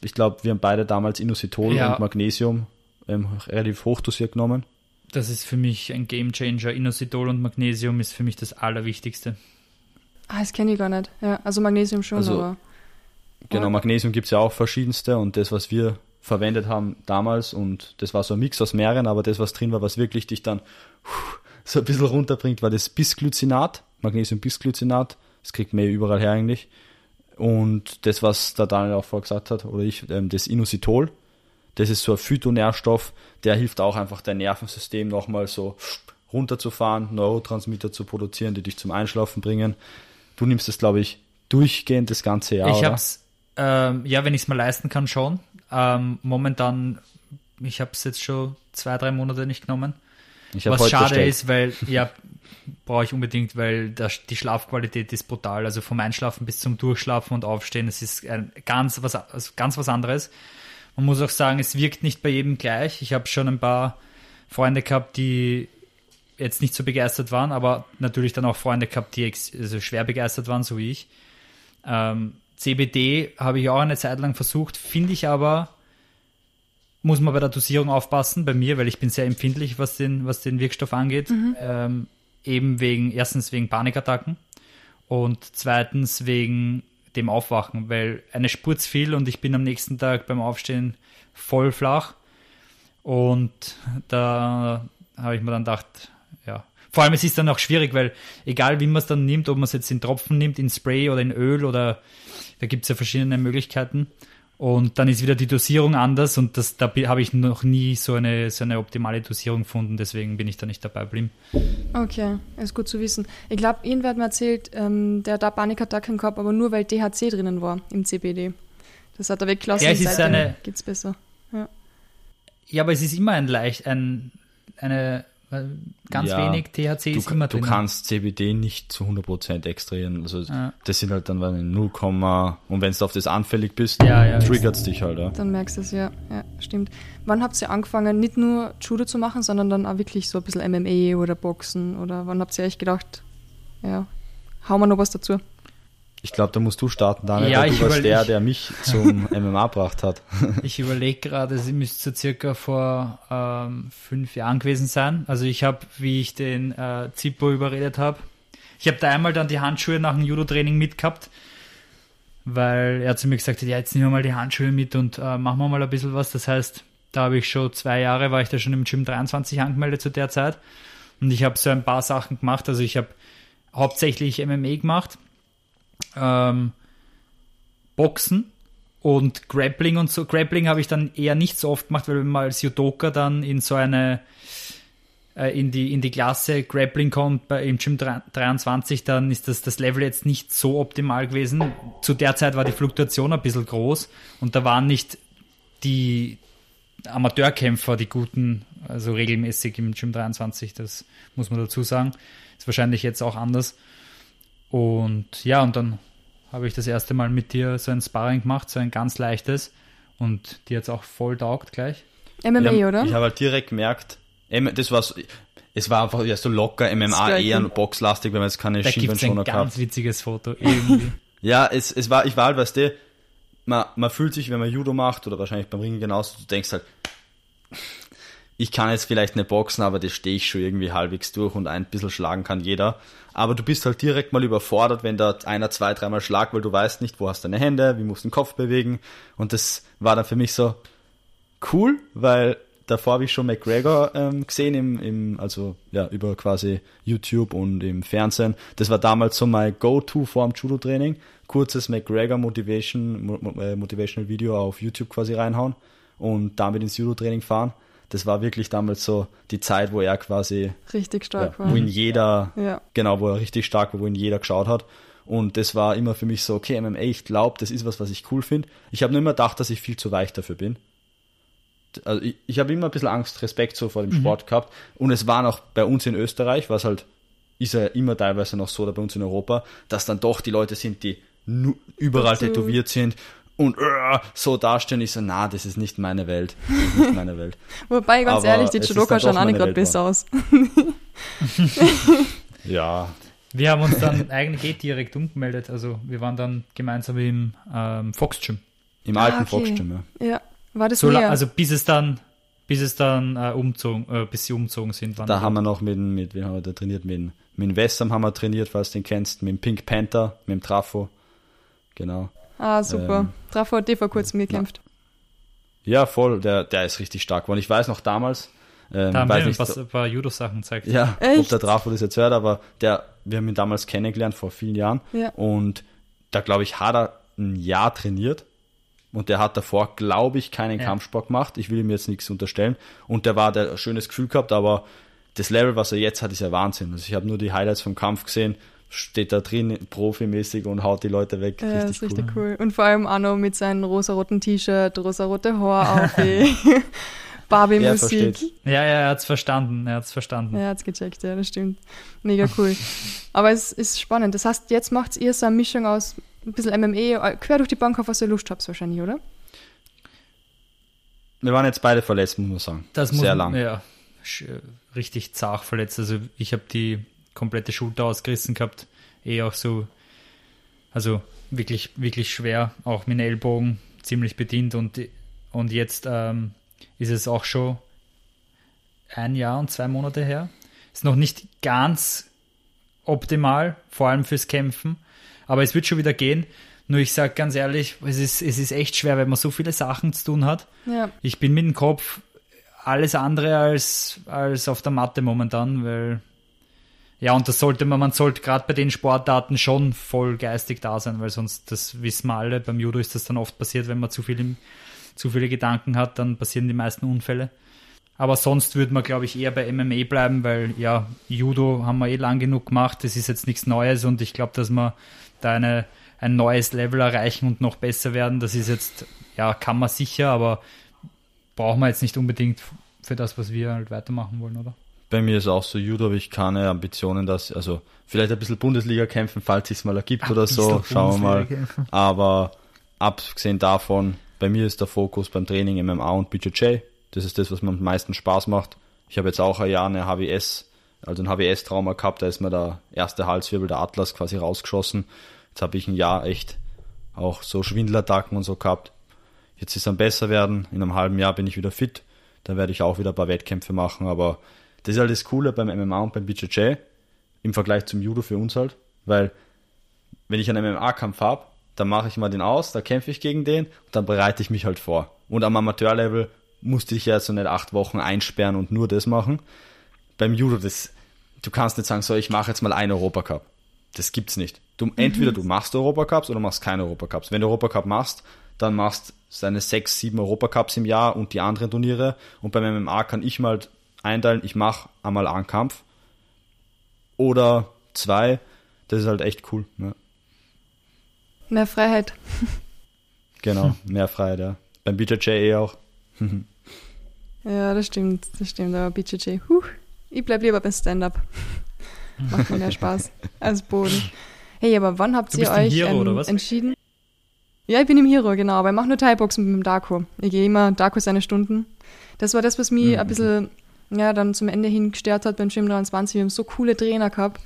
ich glaube, wir haben beide damals Inositol Ja. und Magnesium ähm, relativ hochdosiert genommen. das ist für mich ein Gamechanger. Inositol und Magnesium ist für mich das Allerwichtigste. Ah, das kenne ich gar nicht. Ja, also Magnesium schon, Also- aber. Genau, Ja. Magnesium gibt es ja auch verschiedenste und das, was wir verwendet haben damals und das war so ein Mix aus mehreren, aber das, was drin war, was wirklich dich dann so ein bisschen runterbringt, war das Bisglycinat, Magnesium-Bisglycinat, das kriegt man ja überall her eigentlich und das, was der Daniel auch vorher gesagt hat, oder ich, ähm, das Inositol, das ist so ein Phytonährstoff, der hilft auch einfach dein Nervensystem nochmal so runterzufahren, Neurotransmitter zu produzieren, die dich zum Einschlafen bringen. Du nimmst das, glaube ich, durchgehend das ganze Jahr, ich oder? hab's, ähm, ja, wenn ich es mir leisten kann, schon. Ähm, momentan, ich habe es jetzt schon zwei, drei Monate nicht genommen. Was schade bestellt. ist, weil, ja, brauche ich unbedingt, weil das, die Schlafqualität ist brutal. Also vom Einschlafen bis zum Durchschlafen und Aufstehen, es ist ein ganz was, also ganz was anderes. Man muss auch sagen, es wirkt nicht bei jedem gleich. Ich habe schon ein paar Freunde gehabt, die jetzt nicht so begeistert waren, aber natürlich dann auch Freunde gehabt, die also schwer begeistert waren, so wie ich. Ähm, CBD habe ich auch eine Zeit lang versucht, finde ich aber, muss man bei der Dosierung aufpassen, bei mir, weil ich bin sehr empfindlich, was den, was den Wirkstoff angeht. Ähm, eben wegen, erstens wegen Panikattacken und zweitens wegen dem Aufwachen, weil eine Spur zu viel und ich bin am nächsten Tag beim Aufstehen voll flach. Und da habe ich mir dann gedacht, ja. Vor allem, es ist dann auch schwierig, weil egal wie man es dann nimmt, ob man es jetzt in Tropfen nimmt, in Spray oder in Öl oder da gibt es ja verschiedene Möglichkeiten. Und dann ist wieder die Dosierung anders und das, da habe ich noch nie so eine, so eine optimale Dosierung gefunden, deswegen bin ich da nicht dabei geblieben. Okay, ist gut zu wissen. Ich glaube, irgendwer hat mir erzählt, ähm, der hat da Panikattacken gehabt, aber nur weil THC drinnen war im CBD. Das hat er weggelassen. Ja, es ist seitdem eine- geht's besser. Ja, aber es ist immer ein leicht, ein, eine, äh, ganz Ja, wenig THC du, ist immer du drin. kannst CBD nicht zu 100% extrahieren. Also Ja. das sind halt dann wenn 0, und wenn du auf das anfällig bist, Ja, ja. triggert es dich halt. Ja. Dann merkst du es, ja. Ja, stimmt. Wann habt ihr angefangen, nicht nur Judo zu machen, sondern dann auch wirklich so ein bisschen MMA oder Boxen? Oder wann habt ihr euch gedacht, ja, hauen wir noch was dazu? Ich glaube, da musst du starten, Daniel, Ja, weil ich du warst der, der mich zum MMA gebracht hat. Ich überlege gerade, sie müsste so circa vor ähm, fünf Jahren gewesen sein. Also ich habe, wie ich den äh, Zippo überredet habe, ich habe da einmal dann die Handschuhe nach dem Judo-Training mitgehabt, weil er zu mir gesagt hat, ja, jetzt nehmen wir mal die Handschuhe mit und äh, machen wir mal ein bisschen was. Das heißt, da habe ich schon zwei Jahre, war ich da schon im Gym 23 angemeldet zu der Zeit. Und ich habe so ein paar Sachen gemacht. Also ich habe hauptsächlich MMA gemacht, ähm, Boxen und Grappling und so. Grappling habe ich dann eher nicht so oft gemacht, weil wenn man als Judoka dann in so eine äh, in die, in die Klasse Grappling kommt bei, im Gym 23, dann ist das, das Level jetzt nicht so optimal gewesen. Zu der Zeit war die Fluktuation ein bisschen groß und da waren nicht die Amateurkämpfer, die guten, also regelmäßig im Gym 23, das muss man dazu sagen. Ist wahrscheinlich jetzt auch anders. Und ja, und dann habe ich das erste Mal mit dir so ein Sparring gemacht, so ein ganz leichtes. Und dir jetzt auch voll taugt gleich. MMA, ja, oder? Ich habe halt direkt gemerkt, das war so, es war einfach ja, so locker, MMA eher boxlastig, weil man jetzt keine Da gibt es ein Schienbeinschoner ganz gehabt. witziges Foto irgendwie. Ja, es, es war, ich war halt, weißt du, man, man fühlt sich, wenn man Judo macht, oder wahrscheinlich beim Ringen genauso, du denkst halt, ich kann jetzt vielleicht nicht boxen, aber das stehe ich schon irgendwie halbwegs durch und ein bisschen schlagen kann jeder. Aber du bist halt direkt mal überfordert, wenn da einer zwei, dreimal schlagt, weil du weißt nicht, wo hast deine Hände, wie musst du den Kopf bewegen. Und das war dann für mich so cool, weil davor habe ich schon McGregor ähm, gesehen, im, im, also ja, über quasi YouTube und im Fernsehen. Das war damals so mein Go-To vorm Judo-Training. Kurzes McGregor Motivation, Mo Mo- äh, Motivational Video auf YouTube quasi reinhauen und damit ins Judo-Training fahren. Das war wirklich damals so die Zeit, wo er quasi, Richtig ja, stark wo war. ihn jeder, Ja. genau, wo er richtig stark war, wo ihn jeder geschaut hat. Und das war immer für mich so, okay, MMA, ich glaube, das ist was, was ich cool finde. Ich habe nur immer gedacht, dass ich viel zu weich dafür bin. Also ich, ich habe immer ein bisschen Angst, Respekt so vor dem Sport gehabt. Und es war noch bei uns in Österreich, was halt, ist ja immer teilweise noch so, oder bei uns in Europa, dass dann doch die Leute sind, die überall tätowiert sind und äh, so dastehen. Ich so, na, das ist nicht meine Welt. Das ist nicht meine Welt. Wobei, ganz Aber ehrlich, die doch schauen auch nicht meine gerade besser aus. Ja, Wir haben uns dann eigentlich eh direkt umgemeldet. Also wir waren dann gemeinsam im ähm, Fox Gym. im alten Ah, okay. Foxgym, ja. Ja, war das So, also bis es dann, bis es dann äh, umzogen, äh, bis sie umzogen sind. Waren Da wir haben wir noch mit, mit wen haben wir da trainiert? Mit, mit dem Wessam haben wir trainiert, falls du den kennst, mit dem Pink Panther, mit dem Trafo. Genau. Ah, super. ähm, Trafo hat die vor kurzem gekämpft. Ja, voll, der, der ist richtig stark geworden. Ich weiß noch damals, ähm, Da haben weiß wir nicht, ein paar, ein paar Judo-Sachen gezeigt. ja, ob Echt? der Trafo das jetzt hört, aber der, wir haben ihn damals kennengelernt vor vielen Jahren Ja. und da glaube ich, hat er ein Jahr trainiert und der hat davor, glaube ich, keinen Ja. Kampfsport gemacht. Ich will ihm jetzt nichts unterstellen und der war, der ein schönes Gefühl gehabt, aber das Level, was er jetzt hat, ist ja Wahnsinn. Also ich habe nur die Highlights vom Kampf gesehen, steht da drin profimäßig und haut die Leute weg. Ja, das richtig ist cool. richtig cool. Und vor allem Arno mit seinem rosaroten T-Shirt, rosarote Haar auf. Er Barbie-Musik. Ja, ja, er hat's verstanden. Er hat's verstanden. Ja, hat's gecheckt, ja, das stimmt. Mega cool. Aber es ist spannend. Das heißt, jetzt macht ihr so eine Mischung aus ein bisschen MME, quer durch die Bank auf, was ihr Lust habt, wahrscheinlich, oder? Wir waren jetzt beide verletzt, muss man sagen. Das muss Sehr man- lang. Ja, richtig zart verletzt. Also ich habe die komplette Schulter ausgerissen gehabt. Eh auch so, also wirklich, wirklich schwer. Auch mit den Ellbogen ziemlich bedient. Und, und jetzt ähm, ist es auch schon ein Jahr und zwei Monate her. Ist noch nicht ganz optimal, vor allem fürs Kämpfen. Aber es wird schon wieder gehen. Nur ich sage ganz ehrlich, es ist, es ist echt schwer, wenn man so viele Sachen zu tun hat. Ja. Ich bin mit dem Kopf alles andere als, als auf der Matte momentan, weil ja, und das sollte man, man sollte gerade bei den Sportarten schon voll geistig da sein, weil sonst, das wissen wir alle, beim Judo ist das dann oft passiert, wenn man zu, viel im, zu viele Gedanken hat, dann passieren die meisten Unfälle. Aber sonst würde man, glaube ich, eher bei MMA bleiben, weil ja, Judo haben wir eh lang genug gemacht, das ist jetzt nichts Neues und ich glaube, dass wir da eine, ein neues Level erreichen und noch besser werden, das ist jetzt, ja, kann man sicher, aber brauchen wir jetzt nicht unbedingt für das, was wir halt weitermachen wollen, oder? Bei mir ist auch so, Judo habe ich keine Ambitionen, dass, also vielleicht ein bisschen Bundesliga kämpfen, falls es mal ergibt oder so, schauen wir mal. Kämpfen. Aber abgesehen davon, bei mir ist der Fokus beim Training MMA und BJJ. Das ist das, was mir am meisten Spaß macht. Ich habe jetzt auch ein Jahr eine HWS, also ein HWS-Trauma gehabt, da ist mir der erste Halswirbel, der Atlas quasi rausgeschossen. Jetzt habe ich ein Jahr echt auch so Schwindelattacken und so gehabt. Jetzt ist es am besser werden. In einem halben Jahr bin ich wieder fit. Dann werde ich auch wieder ein paar Wettkämpfe machen. Aber das ist halt das Coole beim MMA und beim BJJ im Vergleich zum Judo für uns halt. Weil wenn ich einen MMA-Kampf habe, dann mache ich mal den aus, da kämpfe ich gegen den und dann bereite ich mich halt vor. Und am Amateurlevel musste ich ja so nicht acht Wochen einsperren und nur das machen. Beim Judo, das, du kannst nicht sagen, so, ich mache jetzt mal einen Europacup. Das gibt's nicht. Du, entweder du machst Europacups oder machst keine Europacups. Wenn du Europacup machst, dann machst du deine sechs, sieben Europacups im Jahr und die anderen Turniere. Und beim MMA kann ich mal einteilen, ich mache einmal einen Kampf oder zwei. Das ist halt echt cool. Ja. Mehr Freiheit. Genau, mehr Freiheit, ja. Beim BJJ eh auch. Ja, das stimmt, das stimmt. Aber BJJ, huh, ich bleib lieber beim Stand-up. Macht mir mehr Spaß als Boden. Hey, aber wann habt ihr euch Hero, ähm, entschieden? Ja, ich bin im Hero, genau, aber ich mache nur Thai-Boxen mit dem Daco. Ich gehe immer Daco seine Stunden. Das war das, was mich Mhm. ein bisschen, ja, dann zum Ende hin gestört hat beim Gym 23. Wir haben so coole Trainer gehabt.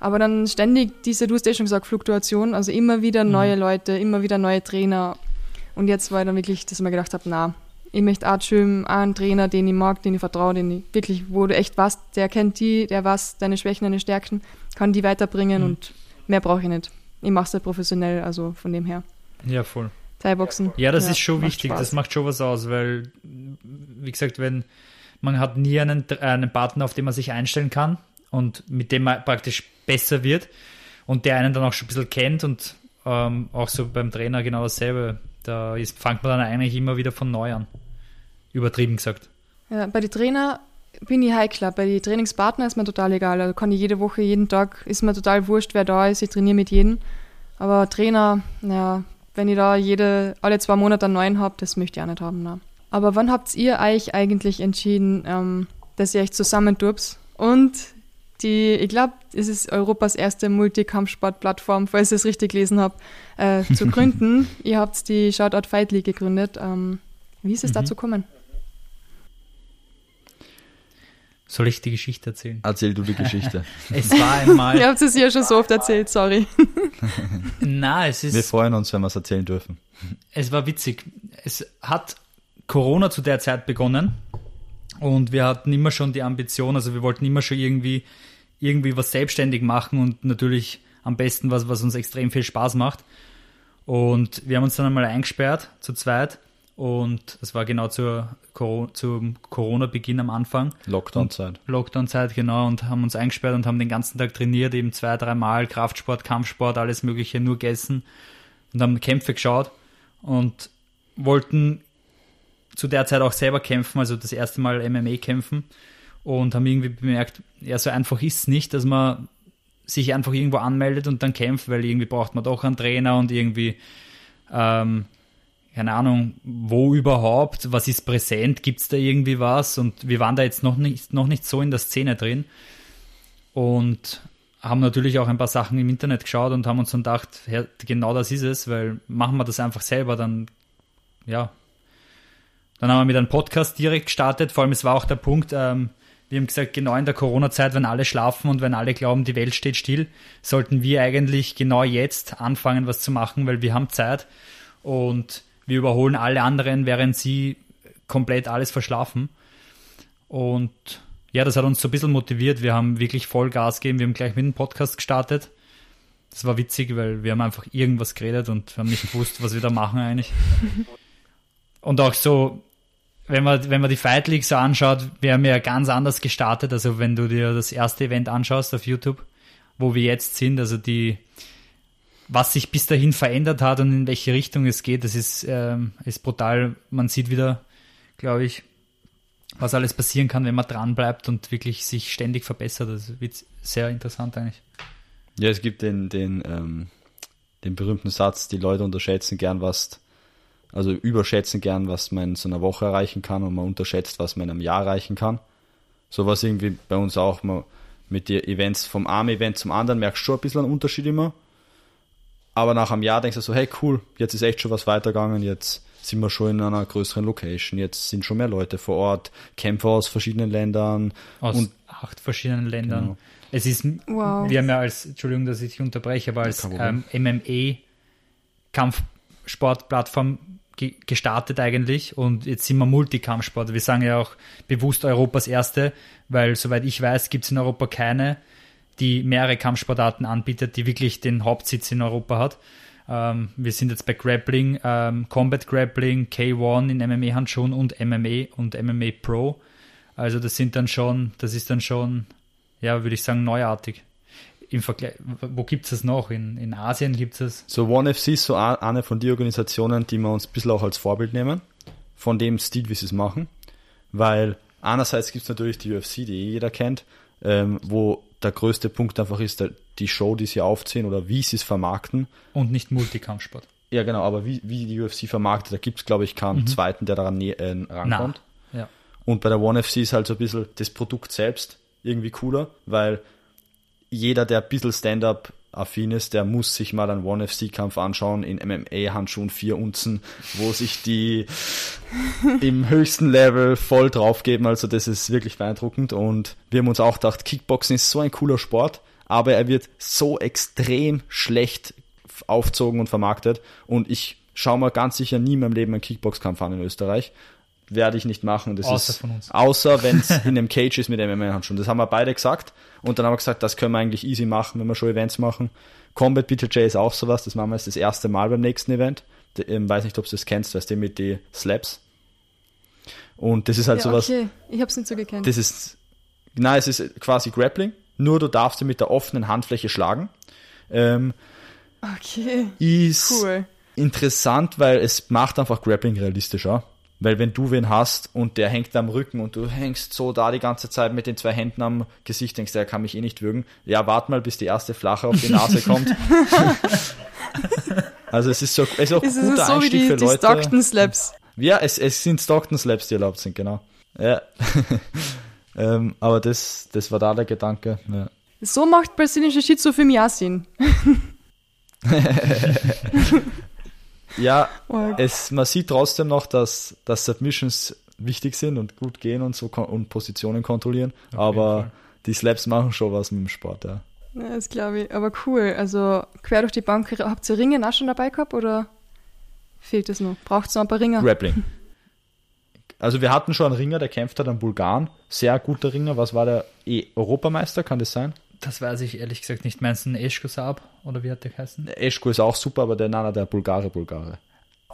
Aber dann ständig diese, du hast eh schon gesagt, Fluktuation, also immer wieder Mhm. neue Leute, immer wieder neue Trainer. Und jetzt war ich dann wirklich, dass ich mir gedacht habe, na, ich möchte auch schön einen Trainer, den ich mag, den ich vertraue, den ich wirklich, wo du echt weißt, der kennt die, der weiß deine Schwächen, deine Stärken, kann die weiterbringen Mhm. und mehr brauche ich nicht. Ich mache es halt professionell, also von dem her. Ja, voll. Thai-Boxen. Ja, das ist schon wichtig, Spaß. das macht schon was aus, weil, wie gesagt, wenn man hat nie einen, einen Partner, auf den man sich einstellen kann und mit dem man praktisch besser wird und der einen dann auch schon ein bisschen kennt und ähm, auch so beim Trainer genau dasselbe. Da ist, fängt man dann eigentlich immer wieder von neu an. Übertrieben gesagt. Ja, bei den Trainer bin ich heikler. Bei den Trainingspartner ist mir total egal. Also kann ich jede Woche, jeden Tag, ist mir total wurscht, wer da ist. Ich trainiere mit jedem. Aber Trainer, naja, wenn ich da jede, alle zwei Monate einen neuen habe, das möchte ich auch nicht haben. Na. Aber wann habt ihr euch eigentlich entschieden, ähm, dass ihr euch zusammentut und die, ich glaube, es ist Europas erste Multikampfsportplattform, falls ich es richtig gelesen habe, äh, zu gründen. ihr habt die Shoutout Fight League gegründet. Ähm, wie ist es Mhm. dazu gekommen? Soll ich die Geschichte erzählen? Erzähl du die Geschichte. Es war einmal. Ihr habt es ja schon so oft erzählt, sorry. Na, es Wir ist. freuen uns, wenn wir es erzählen dürfen. Es war witzig. Es hat Corona zu der Zeit begonnen und wir hatten immer schon die Ambition, also wir wollten immer schon irgendwie, irgendwie was selbstständig machen und natürlich am besten was, was uns extrem viel Spaß macht. Und wir haben uns dann einmal eingesperrt, zu zweit. Und das war genau zur, zum Corona-Beginn am Anfang. Lockdown-Zeit. Lockdown-Zeit, genau, und haben uns eingesperrt und haben den ganzen Tag trainiert, eben zwei, dreimal Kraftsport, Kampfsport, alles Mögliche, nur gegessen und haben Kämpfe geschaut und wollten zu der Zeit auch selber kämpfen, also das erste Mal MMA kämpfen und haben irgendwie bemerkt, ja, so einfach ist es nicht, dass man sich einfach irgendwo anmeldet und dann kämpft, weil irgendwie braucht man doch einen Trainer und irgendwie, ähm, keine Ahnung, wo überhaupt, was ist präsent, gibt es da irgendwie was? Und wir waren da jetzt noch nicht, noch nicht so in der Szene drin und haben natürlich auch ein paar Sachen im Internet geschaut und haben uns dann gedacht, genau das ist es, weil machen wir das einfach selber, dann, ja. Dann haben wir mit einem Podcast direkt gestartet, vor allem es war auch der Punkt, ähm, wir haben gesagt, genau in der Corona-Zeit, wenn alle schlafen und wenn alle glauben, die Welt steht still, sollten wir eigentlich genau jetzt anfangen, was zu machen, weil wir haben Zeit und wir überholen alle anderen, während sie komplett alles verschlafen. Und ja, das hat uns so ein bisschen motiviert. Wir haben wirklich voll Gas gegeben. Wir haben gleich mit dem Podcast gestartet. Das war witzig, weil wir haben einfach irgendwas geredet und haben nicht gewusst, was wir da machen eigentlich. Und auch so, wenn man, wenn man die Fight League so anschaut, wir haben ja ganz anders gestartet. Also wenn du dir das erste Event anschaust auf YouTube, wo wir jetzt sind, also die, was sich bis dahin verändert hat und in welche Richtung es geht, das ist, ähm, ist brutal. Man sieht wieder, glaube ich, was alles passieren kann, wenn man dran bleibt und wirklich sich ständig verbessert. Das wird sehr interessant eigentlich. Ja, es gibt den, den, ähm, den berühmten Satz, die Leute unterschätzen gern, was, also überschätzen gern, was man in so einer Woche erreichen kann und man unterschätzt, was man in einem Jahr erreichen kann. So was irgendwie bei uns auch, man mit den Events vom einen Event zum anderen merkst du schon ein bisschen einen Unterschied immer. Aber nach einem Jahr denkst du so, hey cool, jetzt ist echt schon was weitergegangen, jetzt sind wir schon in einer größeren Location, jetzt sind schon mehr Leute vor Ort, Kämpfer aus verschiedenen Ländern Aus und acht verschiedenen Ländern. Genau. Es ist, Wow. wir haben ja als, Entschuldigung, dass ich dich unterbreche, aber als ähm, Problem. MMA-Kampfsportplattform ge gestartet eigentlich und jetzt sind wir Multikampfsport. Wir sagen ja auch bewusst Europas erste, weil soweit ich weiß, gibt es in Europa keine, die mehrere Kampfsportarten anbietet, die wirklich den Hauptsitz in Europa hat. Ähm, wir sind jetzt bei Grappling, ähm, Combat Grappling, K1 in MMA-Handschuhen und MMA und MMA Pro. Also das sind dann schon, das ist dann schon, ja, würde ich sagen, neuartig. Im Vergleich, wo gibt es das noch? In, in Asien gibt es So One FC ist so eine von den Organisationen, die wir uns ein bisschen auch als Vorbild nehmen, von dem Stil, wie sie es machen. Weil einerseits gibt es natürlich die UFC, die eh jeder kennt, ähm, wo der größte Punkt einfach ist, der, die Show, die sie aufziehen oder wie sie es vermarkten. und nicht Multikampfsport. Ja, genau, aber wie, wie die UFC vermarktet, da gibt es, glaube ich, keinen zweiten, der daran äh, rankommt. Na, ja. Und bei der One FC ist halt so ein bisschen das Produkt selbst irgendwie cooler, weil jeder, der ein bisschen Stand-up affin ist, der muss sich mal einen One FC Kampf anschauen in MMA Handschuhen 4 Unzen, wo sich die im höchsten Level voll draufgeben, also das ist wirklich beeindruckend. Und wir haben uns auch gedacht, Kickboxen ist so ein cooler Sport, aber er wird so extrem schlecht aufzogen und vermarktet. Und ich schaue mir ganz sicher nie in meinem Leben einen Kickboxkampf an in Österreich. Werde ich nicht machen. Das Außer ist, von uns. Außer wenn es in einem Cage ist mit MMA-Handschuhen. Das haben wir beide gesagt. Und dann haben wir gesagt, das können wir eigentlich easy machen, wenn wir schon Events machen. Combat BJJ ist auch sowas. Das machen wir jetzt das erste Mal beim nächsten Event. Ich ähm, weiß nicht, ob du das kennst, weißt du, mit die Slaps. Und das ist halt ja, sowas. okay. Ich hab's nicht so gekannt. Das ist, nein, es ist quasi Grappling. Nur du darfst sie mit der offenen Handfläche schlagen. Ähm, okay, ist cool. interessant, weil es macht einfach Grappling realistischer. Weil wenn du wen hast und der hängt am Rücken und du hängst so da die ganze Zeit mit den zwei Händen am Gesicht, denkst, der kann mich eh nicht würgen. Ja, wart mal, bis die erste Flache auf die Nase kommt. also es ist so, es ist auch Es ein guter so wie Einstieg die, für die Leute. Stockton Slaps. Ja, es, es sind Stockton Slaps, die erlaubt sind, genau. Ja. ähm, aber das, das war da der Gedanke. Ja. So macht brasilianische Jiu-Jitsu für mich auch Sinn. Ja, es, man sieht trotzdem noch, dass, dass Submissions wichtig sind und gut gehen und so und Positionen kontrollieren. jeden aber die Slaps machen schon was mit dem Sport, ja. Ja, das glaube ich. Aber cool. Also quer durch die Bank. Habt ihr Ringen auch schon dabei gehabt oder fehlt es noch? Braucht es noch ein paar Ringer? Grappling. Also wir hatten schon einen Ringer, der kämpft hat, einen Bulgaren. Sehr guter Ringer. Was war der? E Europameister, kann das sein? Das weiß ich ehrlich gesagt nicht. Meinst du einen Eschko Saab? Oder wie hat der geheißen? Eschko ist auch super, aber der Nana, der Bulgare, Bulgare.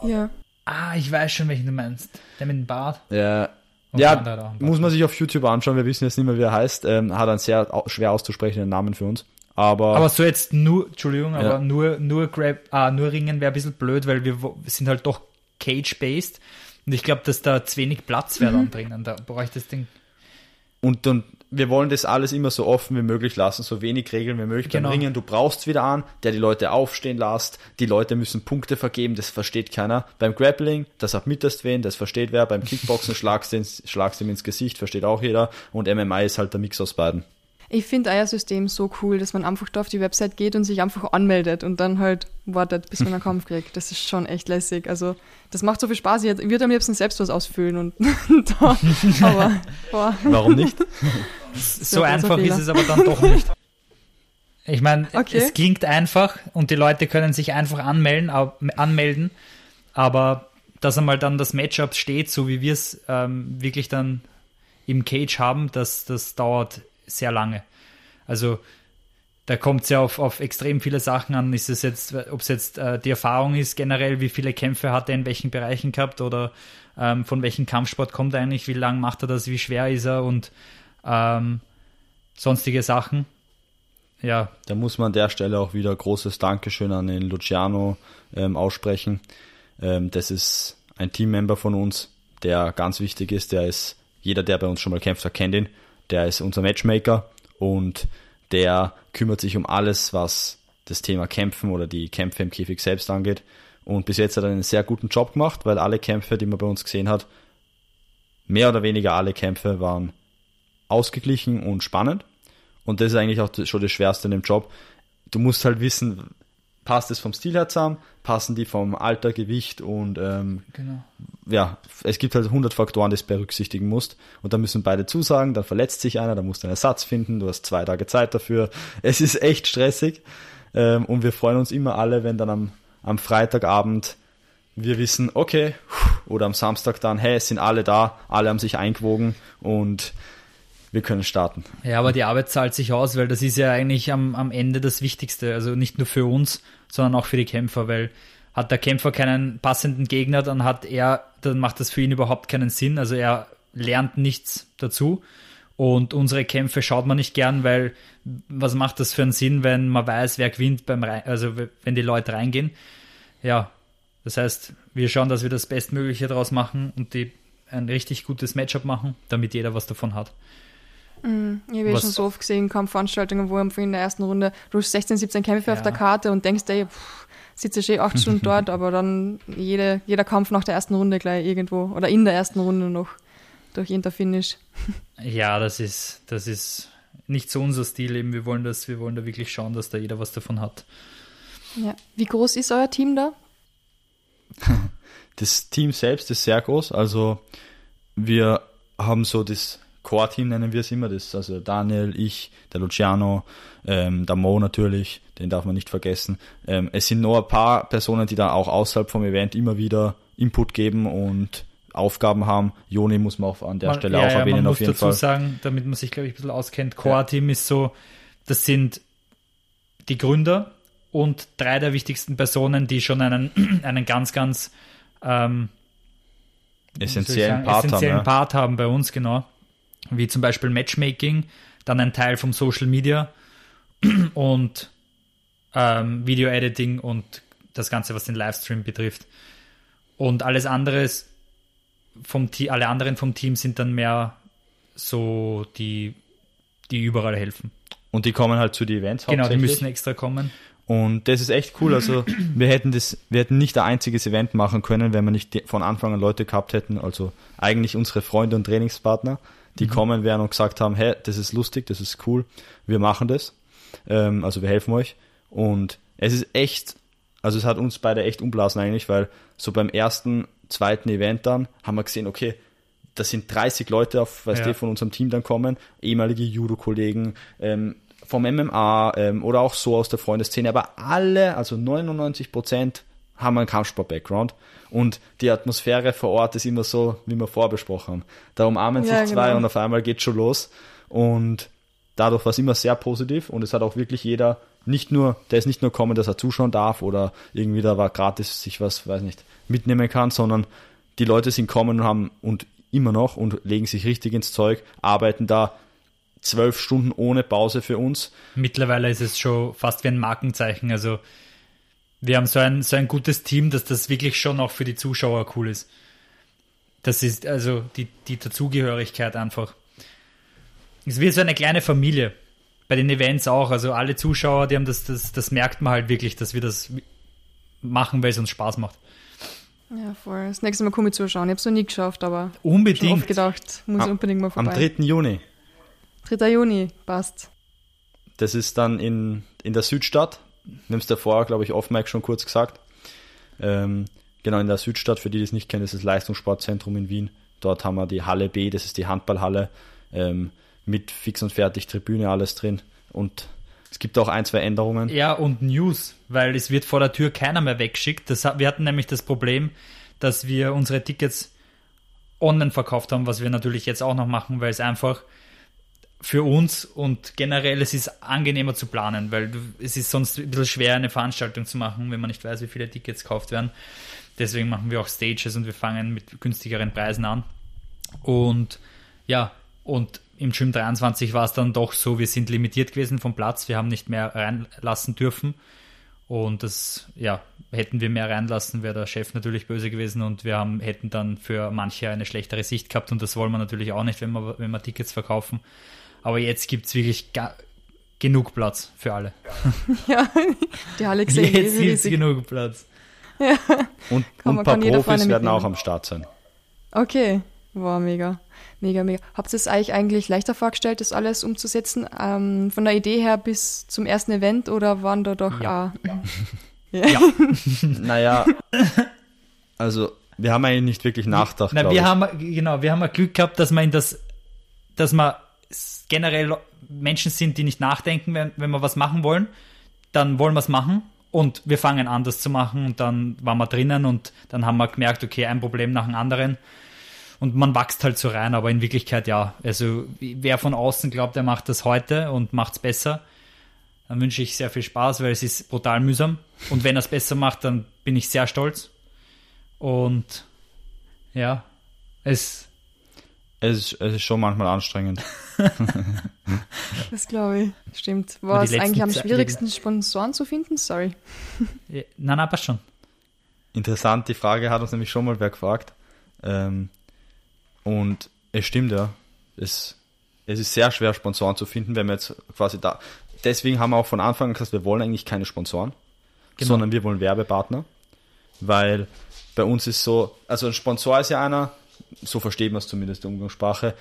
Ja. Ah, ich weiß schon, welchen du meinst. Der mit dem Bart. Ja, Und der ja muss man sich auf YouTube anschauen. Wir wissen jetzt nicht mehr, wie er heißt. Ähm, hat einen sehr schwer auszusprechenden Namen für uns. Aber, Aber so jetzt nur, Entschuldigung, Ja. aber nur, nur Grab, ah, nur Ringen wäre ein bisschen blöd, weil wir, sind halt doch Cage-based. Und ich glaube, dass da zu wenig Platz wäre dann drinnen. Da bräuchte das Ding. Und, und wir wollen das alles immer so offen wie möglich lassen, so wenig Regeln wie möglich. Genau. Beim Ringen, du brauchst wieder an, der die Leute aufstehen lässt. Die Leute müssen Punkte vergeben, das versteht keiner. Beim Grappling, das abmitterst wen, das versteht wer. Beim Kickboxen schlagst du ihm ins Gesicht, versteht auch jeder. Und MMA ist halt der Mix aus beiden. Ich finde euer System so cool, dass man einfach da auf die Website geht und sich einfach anmeldet und dann halt wartet, bis man einen Kampf kriegt. Das ist schon echt lässig. Also, das macht so viel Spaß. Ich würde am liebsten selbst was ausfüllen und da. Aber, boah. Warum nicht? So einfach ist es aber dann doch nicht. Ich meine, Okay. es klingt einfach und die Leute können sich einfach anmelden, anmelden aber dass einmal dann das Matchup steht, so wie wir es ähm, wirklich dann im Cage haben, das, das dauert sehr lange. Also da kommt es ja auf, auf extrem viele Sachen an. Ist es jetzt, ob es jetzt äh, die Erfahrung ist generell, wie viele Kämpfe hat er in welchen Bereichen gehabt oder ähm, von welchem Kampfsport kommt er eigentlich, wie lang macht er das, wie schwer ist er und ähm, sonstige Sachen. Ja, Da muss man an der Stelle auch wieder großes Dankeschön an den Luciano ähm, aussprechen. Ähm, das ist ein Teammember von uns, der ganz wichtig ist. Der ist, jeder, der bei uns schon mal kämpft, hat, kennt ihn. Der ist unser Matchmaker und der kümmert sich um alles, was das Thema Kämpfen oder die Kämpfe im Käfig selbst angeht. Und bis jetzt hat er einen sehr guten Job gemacht, weil alle Kämpfe, die man bei uns gesehen hat, mehr oder weniger alle Kämpfe waren ausgeglichen und spannend. Und das ist eigentlich auch schon das Schwerste in dem Job. Du musst halt wissen, passt es vom Stil her zusammen, passen die vom Alter, Gewicht und ähm, genau. ja, es gibt halt 100 Faktoren, die du berücksichtigen musst. Und da müssen beide zusagen, dann verletzt sich einer, dann musst du einen Ersatz finden, du hast zwei Tage Zeit dafür. Es ist echt stressig. Ähm, und wir freuen uns immer alle, wenn dann am, am Freitagabend wir wissen, okay, oder am Samstag dann, hey, es sind alle da, alle haben sich eingewogen und wir können starten. Ja, aber die Arbeit zahlt sich aus, weil das ist ja eigentlich am, am Ende das Wichtigste. Also nicht nur für uns, sondern auch für die Kämpfer, weil hat der Kämpfer keinen passenden Gegner, dann hat er, dann macht das für ihn überhaupt keinen Sinn. Also er lernt nichts dazu. Und unsere Kämpfe schaut man nicht gern, weil was macht das für einen Sinn, wenn man weiß, wer gewinnt beim Rein, also wenn die Leute reingehen. Ja, das heißt, wir schauen, dass wir das Bestmögliche daraus machen und die ein richtig gutes Matchup machen, damit jeder was davon hat. Ich habe schon so oft gesehen, Kampfveranstaltungen, wo einfach in der ersten Runde du hast 16, 17 Kämpfe auf Ja. der Karte und denkst, ey, pff, sitze ich eh acht Stunden dort, aber dann jede, jeder Kampf nach der ersten Runde gleich irgendwo oder in der ersten Runde noch durch irgendein Finish. Ja, das ist, das ist nicht so unser Stil eben. Wir wollen das, wir wollen da wirklich schauen, dass da jeder was davon hat. Ja. Wie groß ist euer Team da? Das Team selbst ist sehr groß. Also wir haben so das Core-Team, nennen wir es immer. Das also Daniel, ich, der Luciano, ähm, der Mo natürlich, den darf man nicht vergessen. Ähm, es sind nur ein paar Personen, die da auch außerhalb vom Event immer wieder Input geben und Aufgaben haben. Joni muss man auch an der Man- Stelle ja, auch ja, erwähnen man auf muss jeden dazu Fall. sagen, damit man sich, glaube ich, ein bisschen auskennt, Core-Team ist so, das sind die Gründer und drei der wichtigsten Personen, die schon einen, einen ganz, ganz ähm, Essentiellen sagen, Part haben. essentiellen Ja. Part haben bei uns, genau. Wie zum Beispiel Matchmaking, dann ein Teil vom Social Media und ähm, Video-Editing und das Ganze, was den Livestream betrifft. Und alles andere, vom Te alle anderen vom Team sind dann mehr so die, die überall helfen. Und die kommen halt zu den Events Genau, die hauptsächlich. müssen extra kommen. Und das ist echt cool. Also wir hätten das, wir hätten nicht ein einziges Event machen können, wenn wir nicht von Anfang an Leute gehabt hätten. Also eigentlich unsere Freunde und Trainingspartner, die kommen wären und gesagt haben, hey, das ist lustig, das ist cool, wir machen das. Ähm, also wir helfen euch. Und es ist echt, also es hat uns beide echt umblasen eigentlich, weil so beim ersten, zweiten Event dann haben wir gesehen, okay, das sind 30 Leute auf, weißt Ja. du, von unserem Team dann kommen, ehemalige Judo-Kollegen, ähm, vom MMA ähm, oder auch so aus der Freundesszene, aber alle, also 99 Prozent haben einen Kampfsport-Background und die Atmosphäre vor Ort ist immer so, wie wir vorbesprochen haben. Da umarmen sich Ja, zwei genau. und auf einmal geht schon los und dadurch war es immer sehr positiv und es hat auch wirklich jeder nicht nur, der ist nicht nur kommen, dass er zuschauen darf oder irgendwie da war gratis sich was, weiß nicht, mitnehmen kann, sondern die Leute sind kommen und haben und immer noch und legen sich richtig ins Zeug, arbeiten da zwölf Stunden ohne Pause für uns. Mittlerweile ist es schon fast wie ein Markenzeichen. Also wir haben so ein, so ein gutes Team, dass das wirklich schon auch für die Zuschauer cool ist. Das ist also die, die Dazugehörigkeit einfach. Es ist wie so eine kleine Familie. Bei den Events auch. Also alle Zuschauer, die haben das, das, das merkt man halt wirklich, dass wir das machen, weil es uns Spaß macht. Ja, voll. Das nächste Mal komme ich zuschauen. Ich habe es noch nie geschafft, aber schon Unbedingt. oft gedacht, muss Am- unbedingt mal Am vorbei. 3. Juni. 3. Juni, passt. Das ist dann in, in der Südstadt. Es davor, glaube ich, off Mike schon kurz gesagt. Ähm, genau, in der Südstadt, für die, die es nicht kennen, ist das Leistungssportzentrum in Wien. Dort haben wir die Halle B, das ist die Handballhalle, ähm, mit fix und fertig Tribüne, alles drin. Und es gibt auch ein, zwei Änderungen. Ja, und News, weil es wird vor der Tür keiner mehr weggeschickt. Das, wir hatten nämlich das Problem, dass wir unsere Tickets online verkauft haben, was wir natürlich jetzt auch noch machen, weil es einfach für uns und generell es ist angenehmer zu planen, weil es ist sonst ein bisschen schwer, eine Veranstaltung zu machen, wenn man nicht weiß, wie viele Tickets gekauft werden. Deswegen machen wir auch Stages und wir fangen mit günstigeren Preisen an. Und ja, und im Gym 23 war es dann doch so, wir sind limitiert gewesen vom Platz, wir haben nicht mehr reinlassen dürfen. Und das, ja, hätten wir mehr reinlassen, wäre der Chef natürlich böse gewesen und wir haben, hätten dann für manche eine schlechtere Sicht gehabt und das wollen wir natürlich auch nicht, wenn wir, wenn wir Tickets verkaufen. Aber jetzt gibt es wirklich genug Platz für alle. Ja, die Halle gesehen, Jetzt gibt es genug Platz. Und, Kann und man- ein paar Profis werden auch am Start sein. Okay, wow, mega, mega, mega. Habt ihr es euch eigentlich leichter vorgestellt, das alles umzusetzen, ähm, von der Idee her bis zum ersten Event oder waren da doch Ja. auch... Ja. Naja, also wir haben eigentlich nicht wirklich nachgedacht. Na, wir ich. haben, genau, wir haben Glück gehabt, dass in das, dass s- generell Menschen sind, die nicht nachdenken, wenn, wenn wir was machen wollen, dann wollen wir es machen und wir fangen an, das zu machen und dann waren wir drinnen und dann haben wir gemerkt, okay, ein Problem nach dem anderen. Und man wächst halt so rein, aber in Wirklichkeit ja. Also wer von außen glaubt, er macht das heute und macht es besser, dann wünsche ich sehr viel Spaß, weil es ist brutal mühsam. Und wenn er es besser macht, dann bin ich sehr stolz. Und ja, es es, ist, es ist schon manchmal anstrengend. Das glaube ich. Stimmt. War es eigentlich am schwierigsten, Sponsoren zu finden? Sorry. Ja, Nein, nein, passt schon. Interessant, die Frage hat uns nämlich schon mal wer gefragt. Ähm, und es stimmt ja. Es, es ist sehr schwer, Sponsoren zu finden, wenn wir jetzt quasi da. Deswegen haben wir auch von Anfang an gesagt, wir wollen eigentlich keine Sponsoren, genau. sondern wir wollen Werbepartner, weil bei uns ist so, also ein Sponsor ist ja einer, so versteht man es zumindest in der Umgangssprache,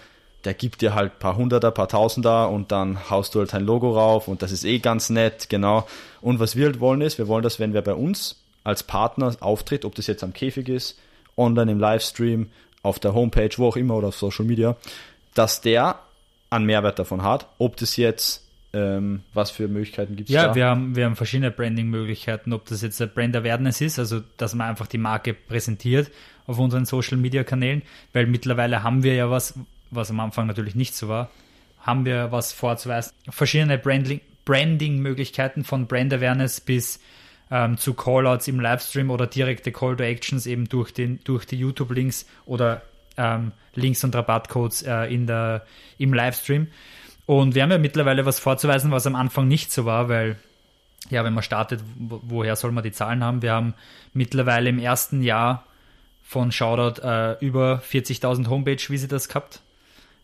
der gibt dir halt ein paar Hunderter, paar Tausender und dann haust du halt dein Logo rauf und das ist eh ganz nett, genau. Und was wir halt wollen ist, wir wollen, dass wenn wer bei uns als Partner auftritt, ob das jetzt am Käfig ist, online im Livestream, auf der Homepage, wo auch immer oder auf Social Media, dass der einen Mehrwert davon hat. Ob das jetzt, ähm, was für Möglichkeiten gibt es ja, da? Ja, wir haben, wir haben verschiedene Branding-Möglichkeiten, ob das jetzt Brand Awareness ist, also dass man einfach die Marke präsentiert auf unseren Social-Media-Kanälen, weil mittlerweile haben wir ja was, was am Anfang natürlich nicht so war, haben wir was vorzuweisen. Verschiedene Branding-Möglichkeiten von Brand Awareness bis ähm, zu Callouts im Livestream oder direkte Call to Actions eben durch, den, durch die YouTube-Links oder ähm, Links und Rabattcodes äh, in der, im Livestream. Und wir haben ja mittlerweile was vorzuweisen, was am Anfang nicht so war, weil ja, wenn man startet, woher soll man die Zahlen haben? Wir haben mittlerweile im ersten Jahr von Shoutout äh, über 40.000 Homepage-Visitors gehabt,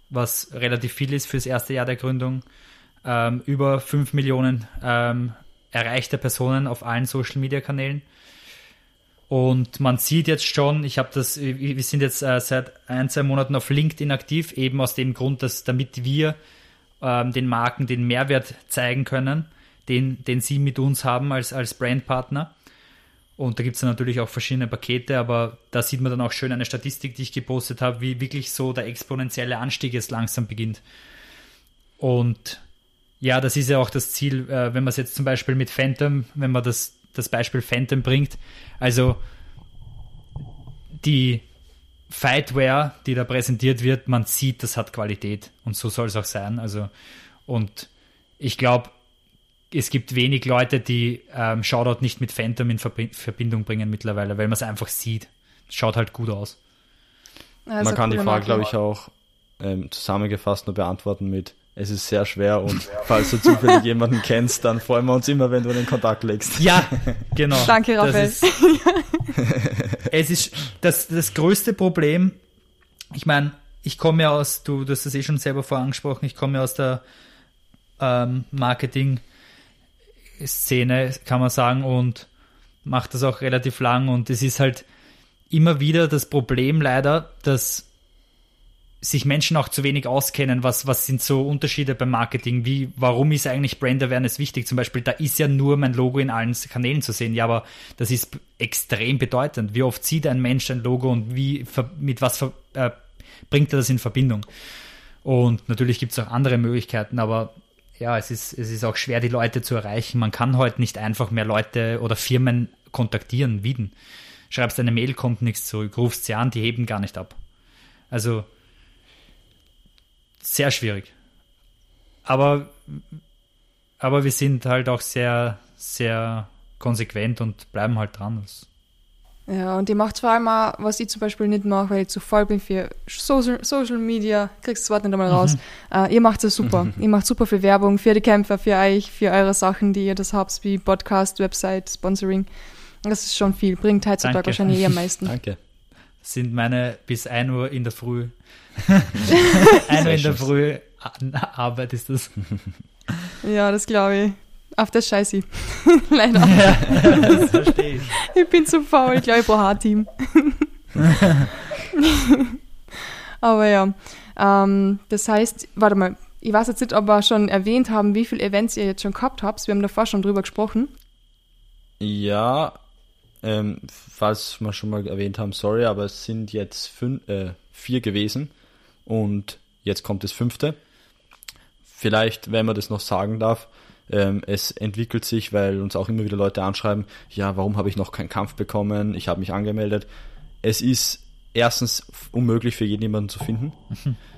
was relativ viel ist fürs erste Jahr der Gründung. Ähm, über 5 Millionen ähm, erreichte Personen auf allen Social Media Kanälen. Und man sieht jetzt schon, ich habe das, wir sind jetzt äh, seit ein, zwei Monaten auf LinkedIn aktiv, eben aus dem Grund, dass damit wir ähm, den Marken den Mehrwert zeigen können, den, den sie mit uns haben als, als Brandpartner. Und da gibt es natürlich auch verschiedene Pakete, aber da sieht man dann auch schön eine Statistik, die ich gepostet habe, wie wirklich so der exponentielle Anstieg jetzt langsam beginnt. Und ja, das ist ja auch das Ziel, äh, wenn man es jetzt zum Beispiel mit Phantom, wenn man das, das Beispiel Phantom bringt. Also die Fightware, die da präsentiert wird, man sieht, das hat Qualität und so soll es auch sein. Also und ich glaube, es gibt wenig Leute, die ähm, Shoutout nicht mit Phantom in Verbindung bringen mittlerweile, weil man es einfach sieht. Schaut halt gut aus. Also man kann die Frage, glaube ich, auch ähm, zusammengefasst nur beantworten mit es ist sehr schwer und falls du zufällig jemanden kennst, dann freuen wir uns immer, wenn du den Kontakt legst. Ja, genau. Danke, Raphael. Ist, es ist das, das größte Problem. Ich meine, ich komme ja aus, du, du hast das eh schon selber vorher angesprochen, ich komme ja aus der ähm, Marketing-Szene, kann man sagen, und mache das auch relativ lang. Und es ist halt immer wieder das Problem leider, dass sich Menschen auch zu wenig auskennen, was, was sind so Unterschiede beim Marketing, wie, warum ist eigentlich Brand Awareness wichtig? Zum Beispiel, da ist ja nur mein Logo in allen Kanälen zu sehen, ja, aber das ist extrem bedeutend. Wie oft sieht ein Mensch ein Logo und wie, mit was äh, bringt er das in Verbindung? Und natürlich gibt es auch andere Möglichkeiten, aber ja, es ist, es ist auch schwer, die Leute zu erreichen. Man kann heute nicht einfach mehr Leute oder Firmen kontaktieren, wieden. Schreibst eine Mail, kommt nichts zurück, rufst sie an, die heben gar nicht ab. Also, sehr schwierig. Aber, aber wir sind halt auch sehr, sehr konsequent und bleiben halt dran. Ja, und die macht vor allem auch, was ich zum Beispiel nicht mache, weil ich zu voll bin für Social, Social Media, kriegst das Wort nicht einmal raus. Mhm. Uh, ihr macht es super. ihr macht super viel Werbung für die Kämpfer, für euch, für eure Sachen, die ihr das habt, wie Podcast, Website, Sponsoring. Das ist schon viel. Bringt heutzutage Danke. wahrscheinlich eher am meisten. Danke. Sind meine bis 1 Uhr in der Früh Einer in der Früh Arbeit ist das. Ja, das glaube ich. Auf das scheiße ich. Leider. Ja, das verstehe ich. Ich bin zu faul, ich glaube, ich brauche ein Team. Aber ja, ähm, das heißt, warte mal, ich weiß jetzt nicht, ob wir schon erwähnt haben, wie viele Events ihr jetzt schon gehabt habt. Wir haben davor schon drüber gesprochen. Ja, ähm, falls wir schon mal erwähnt haben, sorry, aber es sind jetzt fünf, äh, vier gewesen und jetzt kommt das fünfte. Vielleicht, wenn man das noch sagen darf, ähm, es entwickelt sich, weil uns auch immer wieder Leute anschreiben, ja, warum habe ich noch keinen Kampf bekommen? Ich habe mich angemeldet. Es ist erstens unmöglich für jeden jemanden zu finden.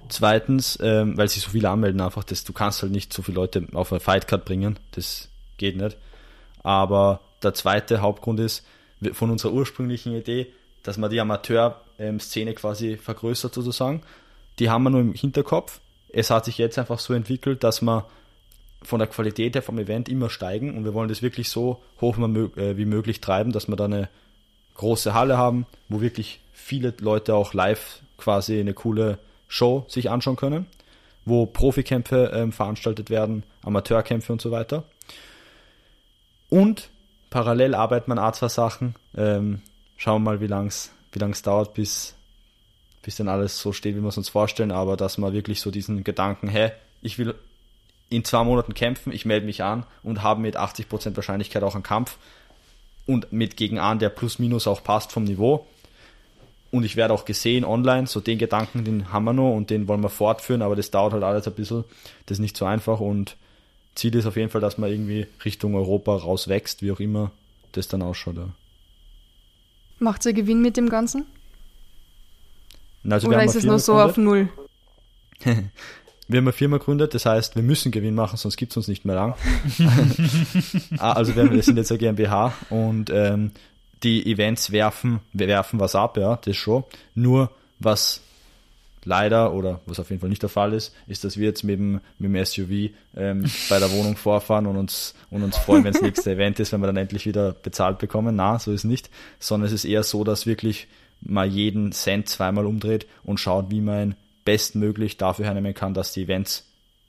Zweitens, ähm, weil sich so viele anmelden, einfach, dass du kannst halt nicht so viele Leute auf eine Fightcard bringen. Das geht nicht. Aber der zweite Hauptgrund ist, von unserer ursprünglichen Idee, dass man die Amateur-Szene quasi vergrößert sozusagen. Die haben wir nur im Hinterkopf. Es hat sich jetzt einfach so entwickelt, dass wir von der Qualität her vom Event immer steigen und wir wollen das wirklich so hoch äh, wie möglich treiben, dass wir da eine große Halle haben, wo wirklich viele Leute auch live quasi eine coole Show sich anschauen können, wo Profikämpfe ähm, veranstaltet werden, Amateurkämpfe und so weiter. Und parallel arbeiten wir an zwei Sachen. Ähm, schauen wir mal, wie lang es wie lang's dauert, bis, bis dann alles so steht, wie wir es uns vorstellen. Aber dass man wirklich so diesen Gedanken, hä, ich will in zwei Monaten kämpfen, ich melde mich an und habe mit 80% Wahrscheinlichkeit auch einen Kampf und mit gegen einen, der plus minus auch passt vom Niveau. Und ich werde auch gesehen online, so den Gedanken, den haben wir noch und den wollen wir fortführen, aber das dauert halt alles ein bisschen, das ist nicht so einfach und Ziel ist auf jeden Fall, dass man irgendwie Richtung Europa rauswächst, wie auch immer das dann ausschaut. Ja. Macht ihr Gewinn mit dem Ganzen? Also Oder ist es nur so auf Null? wir haben eine Firma gegründet, das heißt, wir müssen Gewinn machen, sonst gibt es uns nicht mehr lang. Ah, also wir, wir sind jetzt eine GmbH und ähm, die Events werfen, wir werfen was ab, ja, das schon. Nur was leider oder was auf jeden Fall nicht der Fall ist, ist, dass wir jetzt mit dem, mit dem SUV ähm, bei der Wohnung vorfahren und uns, und uns freuen, wenn das nächste Event ist, wenn wir dann endlich wieder bezahlt bekommen. Na, so ist nicht, sondern es ist eher so, dass wirklich mal jeden Cent zweimal umdreht und schaut, wie man bestmöglich dafür hernehmen kann, dass die Events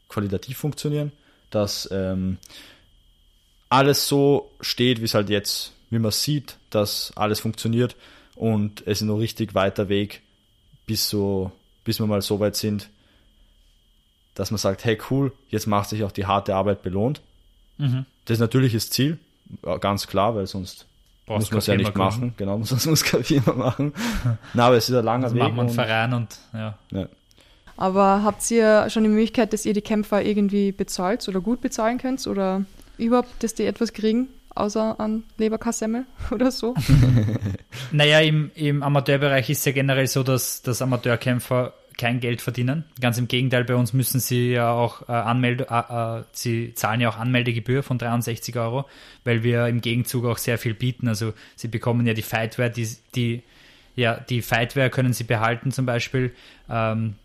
qualitativ funktionieren, dass ähm, alles so steht, wie es halt jetzt, wie man sieht, dass alles funktioniert und es ist noch richtig weiter Weg bis so bis wir mal so weit sind, dass man sagt, hey cool, jetzt macht sich auch die harte Arbeit belohnt. Mhm. Das ist natürlich das Ziel, ganz klar, weil sonst Brauchst muss man es ja nicht machen. Genau, sonst muss keine Firma machen. Na, aber es ist ein langer also Weg. Machen wir einen Verein und ja. ja. Aber habt ihr schon die Möglichkeit, dass ihr die Kämpfer irgendwie bezahlt oder gut bezahlen könnt oder überhaupt, dass die etwas kriegen, außer an Leberkassemmel oder so? naja, im, im Amateurbereich ist es ja generell so, dass, dass Amateurkämpfer kein Geld verdienen. Ganz im Gegenteil, bei uns müssen sie ja auch äh, Anmelde, äh, äh, sie zahlen ja auch Anmeldegebühr von 63 Euro, weil wir im Gegenzug auch sehr viel bieten. Also sie bekommen ja die Fightware, die, die ja, die Fightware können sie behalten zum Beispiel. Ähm,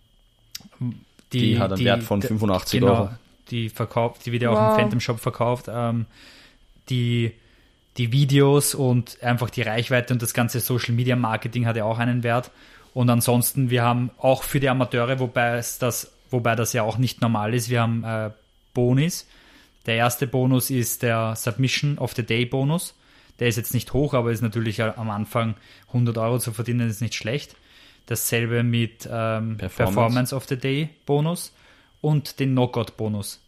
die, die, hat einen die, Wert von 85 genau, Euro. Die verkauft, die wird ja auch wow. im Phantom Shop verkauft. Ähm, die, die Videos und einfach die Reichweite und das ganze Social Media Marketing hat ja auch einen Wert. Und ansonsten, wir haben auch für die Amateure, wobei es das, wobei das ja auch nicht normal ist, wir haben äh, Bonis. Der erste Bonus ist der Submission of the Day Bonus. Der ist jetzt nicht hoch, aber ist natürlich am Anfang 100 Euro zu verdienen, ist nicht schlecht. Dasselbe mit ähm, Performance. Performance. of the Day Bonus und den Knockout Bonus.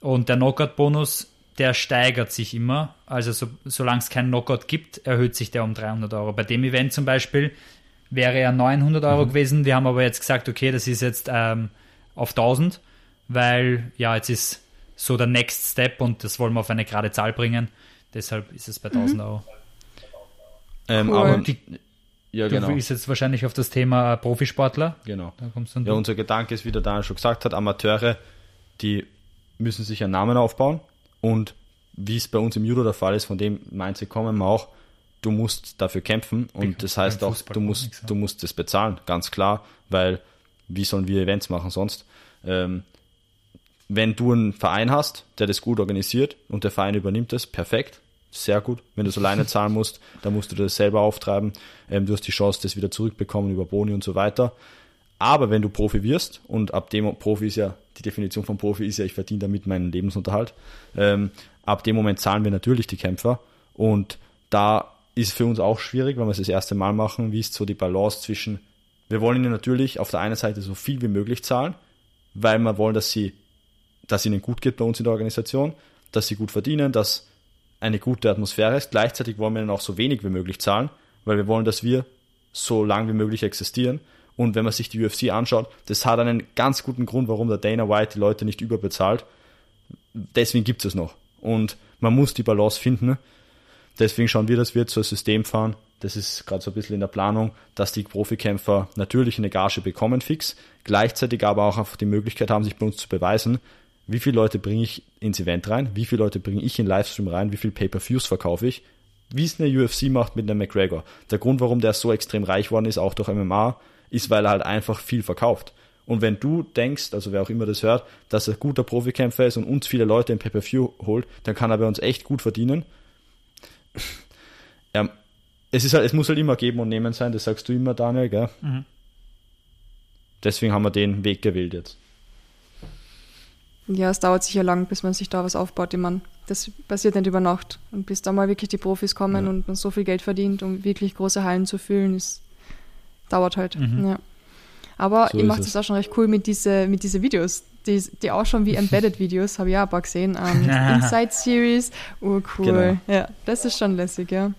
Und der Knockout Bonus der steigert sich immer. Also so, solange es keinen Knockout gibt, erhöht sich der um 300 Euro. Bei dem Event zum Beispiel wäre er 900 Euro mhm. gewesen. Wir haben aber jetzt gesagt, okay, das ist jetzt ähm, auf 1000, weil ja, jetzt ist so der Next Step und das wollen wir auf eine gerade Zahl bringen. Deshalb ist es bei 1000 mhm. Euro. Ähm, cool. Aber die, ja, genau. Du jetzt wahrscheinlich auf das Thema Profisportler. Genau. ja, unser Gedanke ist, wie der Daniel schon gesagt hat, Amateure, die müssen sich einen Namen aufbauen und wie es bei uns im Judo der Fall ist, von dem Mindset kommen wir auch, du musst dafür kämpfen und das heißt auch, du musst, du musst das bezahlen, ganz klar, weil wie sollen wir Events machen sonst? Ähm, wenn du einen Verein hast, der das gut organisiert und der Verein übernimmt das, perfekt, sehr gut. Wenn du es alleine zahlen musst, dann musst du das selber auftreiben. Ähm, du hast die Chance, das wieder zurückbekommen über Boni und so weiter. Aber wenn du Profi wirst, und ab dem Profi ist ja, die Definition von Profi ist ja, ich verdiene damit meinen Lebensunterhalt, ähm, ab dem Moment zahlen wir natürlich die Kämpfer. Und da ist für uns auch schwierig, wenn wir es das erste Mal machen, wie ist so die Balance zwischen, wir wollen ihnen natürlich auf der einen Seite so viel wie möglich zahlen, weil wir wollen, dass sie, dass ihnen gut geht bei uns in der Organisation, dass sie gut verdienen, dass eine gute Atmosphäre ist. Gleichzeitig wollen wir ihnen auch so wenig wie möglich zahlen, weil wir wollen, dass wir so lang wie möglich existieren und wenn man sich die UFC anschaut, das hat einen ganz guten Grund, warum der Dana White die Leute nicht überbezahlt. Deswegen gibt es noch. Und man muss die Balance finden. Deswegen schauen wir, dass wir zu einem System fahren. Das ist gerade so ein bisschen in der Planung, dass die Profikämpfer natürlich eine Gage bekommen fix, gleichzeitig aber auch einfach die Möglichkeit haben, sich bei uns zu beweisen, wie viele Leute bringe ich ins Event rein, wie viele Leute bringe ich in Livestream rein, wie viele Pay-per-Views verkaufe ich, wie es eine UFC macht mit einem McGregor. Der Grund, warum der so extrem reich worden ist, auch durch MMA, ist, weil er halt einfach viel verkauft. Und wenn du denkst, also wer auch immer das hört, dass er guter Profikämpfer ist und uns viele Leute im Pay-Per-View holt, dann kann er bei uns echt gut verdienen. ja, es, ist halt, es muss halt immer geben und nehmen sein, das sagst du immer, Daniel, gell? Mhm. Deswegen haben wir den Weg gewählt jetzt. Ja, es dauert sicher lang, bis man sich da was aufbaut. Ich meine, das passiert nicht über Nacht. Und bis da mal wirklich die Profis kommen Ja. und man so viel Geld verdient, um wirklich große Hallen zu füllen, ist, dauert halt. Mhm. Ja. Aber So ihr macht es. auch schon recht cool mit diese, mit diese Videos. Die, die auch schon wie Embedded-Videos, habe ich auch ein paar gesehen. Ähm, Inside Series, oh cool. Genau. Ja, das ist schon lässig, ja.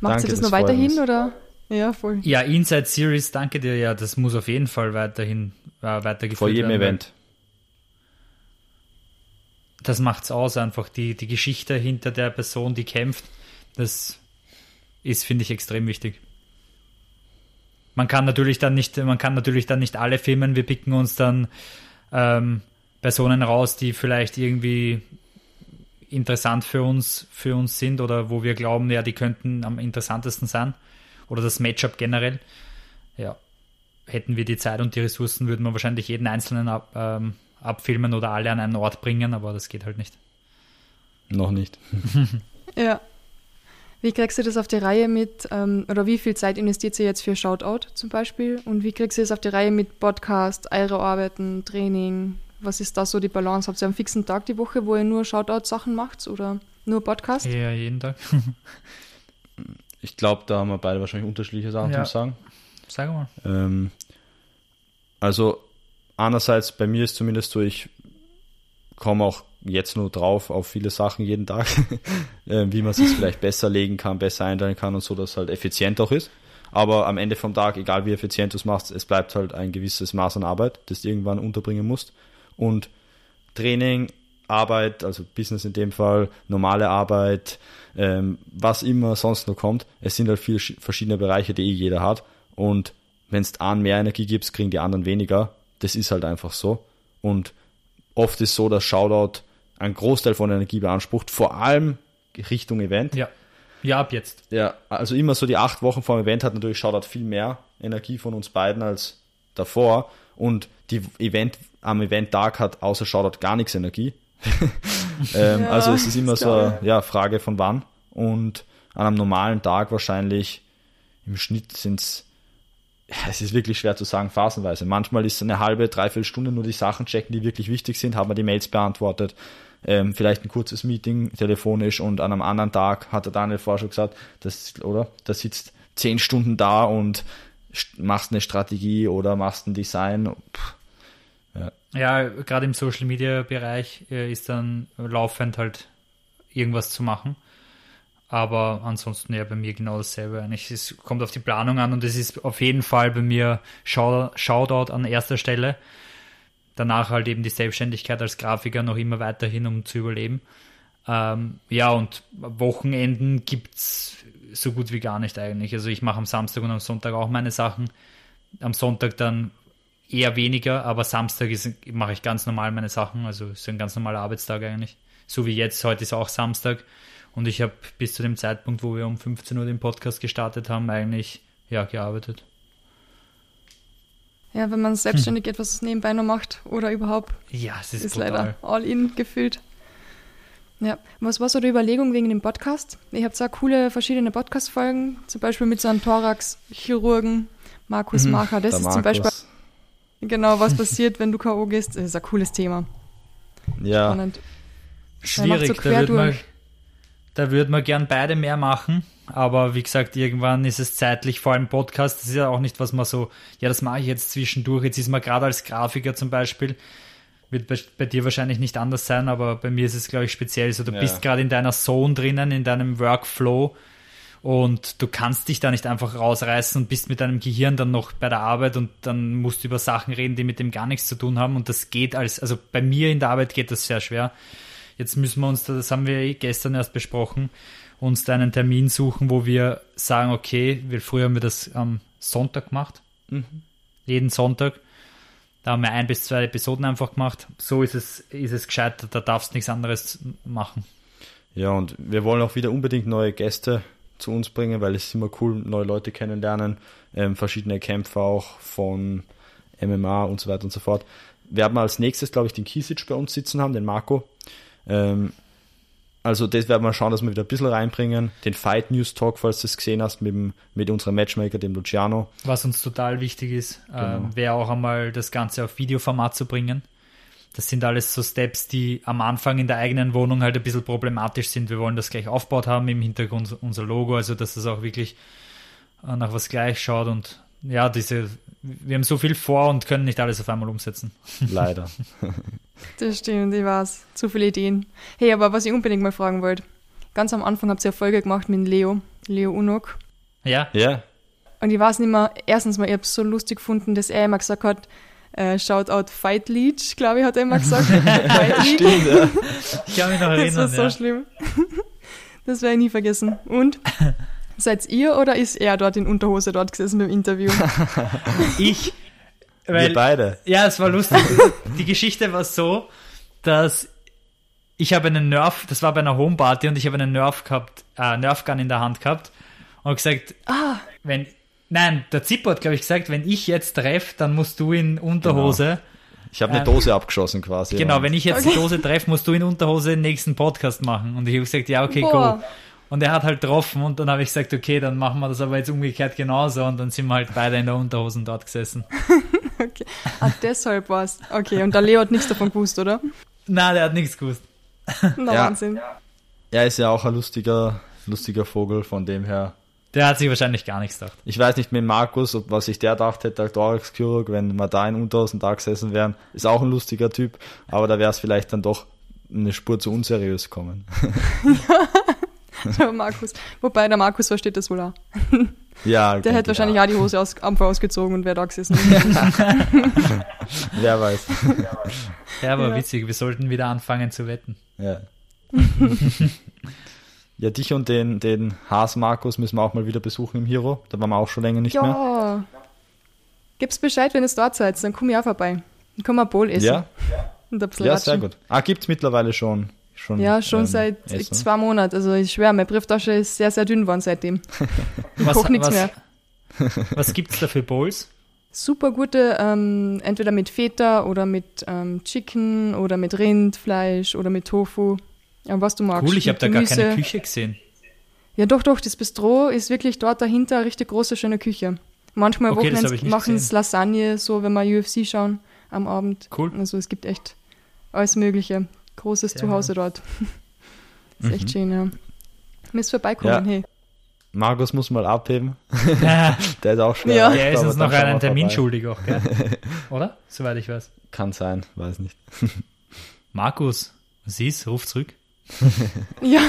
Macht Danke, sie das das noch weiterhin uns. oder? Ja, voll. Ja, Inside Series, danke dir. Ja, das muss auf jeden Fall weiterhin äh, weitergeführt Vor jedem werden. Event. Das macht's aus, einfach die, die Geschichte hinter der Person, die kämpft. Das ist, finde ich, extrem wichtig. Man kann natürlich dann nicht, man kann natürlich dann nicht alle filmen. Wir picken uns dann ähm, Personen raus, die vielleicht irgendwie interessant für uns, für uns sind oder wo wir glauben, ja, die könnten am interessantesten sein. Oder das Matchup generell. Ja. Hätten wir die Zeit und die Ressourcen, würden wir wahrscheinlich jeden einzelnen ähm, abfilmen oder alle an einen Ort bringen, aber das geht halt nicht. Noch nicht. Ja. Wie kriegst du das auf die Reihe mit, ähm, oder wie viel Zeit investiert ihr jetzt für Shoutout zum Beispiel? Und wie kriegst du das auf die Reihe mit Podcast, eure Arbeiten, Training? Was ist da so die Balance? Habt ihr einen fixen Tag die Woche, wo ihr nur Shoutout-Sachen macht oder nur Podcast? Ja, jeden Tag. Ich glaube, da haben wir beide wahrscheinlich unterschiedliche Sachen Ja. zu sagen. Sag mal. Ähm, also einerseits bei mir ist zumindest so, ich komme auch jetzt nur drauf auf viele Sachen jeden Tag, äh, wie man sich vielleicht besser legen kann, besser einteilen kann und so, dass es halt effizient auch ist. Aber am Ende vom Tag, egal wie effizient du es machst, es bleibt halt ein gewisses Maß an Arbeit, das du irgendwann unterbringen musst. Und Training, Arbeit, also Business in dem Fall, normale Arbeit, ähm, was immer sonst noch kommt, es sind halt viele sch- verschiedene Bereiche, die eh jeder hat. Und wenn es einen mehr Energie gibst, kriegen die anderen weniger. Das ist halt einfach so. Und oft ist so, dass Shoutout einen Großteil von Energie beansprucht, vor allem Richtung Event. Ja. Ja, ab jetzt. Ja, also immer so die acht Wochen vor dem Event hat natürlich Shoutout viel mehr Energie von uns beiden als davor. Und die Event am Event-Tag hat außer Shoutout gar nichts Energie. ähm, Ja, also es ist immer so eine ja, Frage von wann. Und an einem normalen Tag wahrscheinlich im Schnitt sind es, es ist wirklich schwer zu sagen, phasenweise. Manchmal ist eine halbe, dreiviertel Stunde nur die Sachen checken, die wirklich wichtig sind, haben wir die Mails beantwortet, ähm, vielleicht ein kurzes Meeting telefonisch und an einem anderen Tag hat der Daniel vorher schon gesagt, das, oder? Da sitzt zehn Stunden da und st- machst eine Strategie oder machst ein Design. Pff, Ja, gerade im Social Media Bereich äh, ist dann laufend halt irgendwas zu machen. Aber ansonsten ja bei mir genau dasselbe eigentlich. Es kommt auf die Planung an und es ist auf jeden Fall bei mir Shout- Shoutout an erster Stelle. Danach halt eben die Selbstständigkeit als Grafiker noch immer weiterhin, um zu überleben. Ähm, ja, und Wochenenden gibt's so gut wie gar nicht eigentlich. Also ich mache am Samstag und am Sonntag auch meine Sachen. Am Sonntag dann eher weniger, aber Samstag mache ich ganz normal meine Sachen. Also ist ein ganz normaler Arbeitstag eigentlich. So wie jetzt, heute ist auch Samstag. Und ich habe bis zu dem Zeitpunkt, wo wir um 15 Uhr den Podcast gestartet haben, eigentlich ja gearbeitet. Ja, wenn man selbstständig etwas nebenbei noch macht oder überhaupt, Ja, es ist, ist leider all in gefühlt. Ja, was war so die Überlegung wegen dem Podcast? Ihr habt so coole verschiedene Podcast-Folgen, zum Beispiel mit so einem Thorax-Chirurgen, Markus Macher. Das der ist zum Beispiel Markus. genau, was passiert, wenn du K.O. gehst. Das ist ein cooles Thema. Ja, Spannend. Schwierig, so da man, durch. Da würd man gern beide mehr machen, aber wie gesagt, irgendwann ist es zeitlich, vor allem Podcast, das ist ja auch nicht, was man so, ja, das mache ich jetzt zwischendurch, jetzt ist man gerade als Grafiker zum Beispiel, wird bei, bei dir wahrscheinlich nicht anders sein, aber bei mir ist es, glaube ich, speziell so, du Ja. bist gerade in deiner Zone drinnen, in deinem Workflow und du kannst dich da nicht einfach rausreißen und bist mit deinem Gehirn dann noch bei der Arbeit und dann musst du über Sachen reden, die mit dem gar nichts zu tun haben und das geht als, also bei mir in der Arbeit geht das sehr schwer. Jetzt müssen wir uns, da- das haben wir eh gestern erst besprochen, uns da einen Termin suchen, wo wir sagen, okay, wir, früher haben wir das am Sonntag gemacht, jeden Sonntag. Da haben wir ein bis zwei Episoden einfach gemacht. So ist es, ist es gescheit, da darfst du nichts anderes machen. Ja, und wir wollen auch wieder unbedingt neue Gäste zu uns bringen, weil es ist immer cool, neue Leute kennenlernen, ähm, verschiedene Kämpfer auch von MMA und so weiter und so fort. Wir haben als nächstes, glaube ich, den Kisic bei uns sitzen haben, den Marco. Ähm, also das werden wir schauen, dass wir wieder ein bisschen reinbringen. Den Fight News Talk, falls du es gesehen hast, mit, dem, mit unserem Matchmaker, dem Luciano. Was uns total wichtig ist, Genau. ähm, wäre auch einmal das Ganze auf Videoformat zu bringen. das sind alles so Steps, die am Anfang in der eigenen Wohnung halt ein bisschen problematisch sind. Wir wollen das gleich aufgebaut haben, im Hintergrund unser Logo, also dass es auch wirklich äh, nach was gleich schaut und ja, diese, wir haben so viel vor und können nicht alles auf einmal umsetzen. Leider. Das stimmt, ich weiß. Zu viele Ideen. Hey, aber was ich unbedingt mal fragen wollte. Ganz am Anfang habt ihr Erfolge gemacht mit Leo, Leo Unok. Ja, Ja, Und ich weiß nicht mehr, erstens mal, ich habe es so lustig gefunden, dass er immer gesagt hat, äh, Shoutout Fight Leech, glaube ich, hat er immer gesagt. Fight Leech. stimmt, ja. ich kann mich noch Das war erinnern. so ja. schlimm. Das werde ich nie vergessen. Und? Seid ihr oder ist er dort in Unterhose dort gesessen beim Interview? Ich, Wir weil, beide. ja, es war lustig. Die Geschichte war so, dass ich habe einen Nerf, das war bei einer Homeparty und ich habe einen Nerf gehabt, äh, Nerfgun in der Hand gehabt und gesagt, Ah, wenn, nein, der Zippo hat, glaube ich, gesagt, wenn ich jetzt treffe, dann musst du in Unterhose. Ich habe eine Ähm, Dose abgeschossen quasi. Genau, wenn ich jetzt die Dose treffe, musst du in Unterhose den nächsten Podcast machen. Und ich habe gesagt, ja, okay, Boah. go. Und er hat halt getroffen und dann habe ich gesagt, okay, dann machen wir das aber jetzt umgekehrt genauso. Und dann sind wir halt beide in der Unterhosen dort gesessen. okay. Ah, deshalb war's. Okay, und der Leo hat nichts davon gewusst, oder? Na, der hat nichts gewusst. Na, Ja. Wahnsinn. Er ist ja auch ein lustiger, lustiger Vogel, von dem her. Der hat sich wahrscheinlich gar nichts gedacht. Ich weiß nicht mit Markus, ob was sich der gedacht hätte als Thorax-Chirurg, wenn wir da in Unterhosen da gesessen wären. Ist auch ein lustiger Typ, aber da wäre es vielleicht dann doch eine Spur zu unseriös kommen. Der Markus. Wobei der Markus versteht das wohl auch. Ja, Der hätte wahrscheinlich auch die Hose aus, einfach ausgezogen und wäre da gesessen. Wer weiß. Ja, aber Ja. witzig, wir sollten wieder anfangen zu wetten. Ja. ja, dich und den, den Haas Markus müssen wir auch mal wieder besuchen im Hero. Da waren wir auch schon länger nicht mehr. ja. Gib's Bescheid, wenn es dort seid, dann komm ich auch vorbei. Dann können wir Bowl essen. Ja, Und ein bisschen ja, sehr gut. Ah, gibt's mittlerweile schon. Schon Ja, schon ähm, seit Essen. zwei Monaten. Also ich schwöre, meine Brieftasche ist sehr, sehr dünn geworden seitdem. Ich Was- koche nichts was- mehr. Was gibt's da für Bowls? Super gute, ähm, entweder mit Feta oder mit ähm, Chicken oder mit Rindfleisch oder mit Tofu. Ja, was du magst. Cool, ich habe da gar keine Küche gesehen. Ja, doch, doch, das Bistro ist wirklich dort dahinter eine richtig große, schöne Küche. Manchmal Okay, machen es. Lasagne, so wenn wir UFC schauen am Abend. Cool. Also es gibt echt alles Mögliche. Großes Sehr Zuhause dort. ist echt schön, ja. Müsst vorbeikommen, Ja. hey. Markus muss mal abheben. Der Der ist auch schwer. Ja. erreichbar, ist uns noch einen Termin vorbei. schuldig auch, gell? Oder? Soweit ich weiß. Kann sein, weiß nicht. Markus, ist? Ruf zurück. Ja.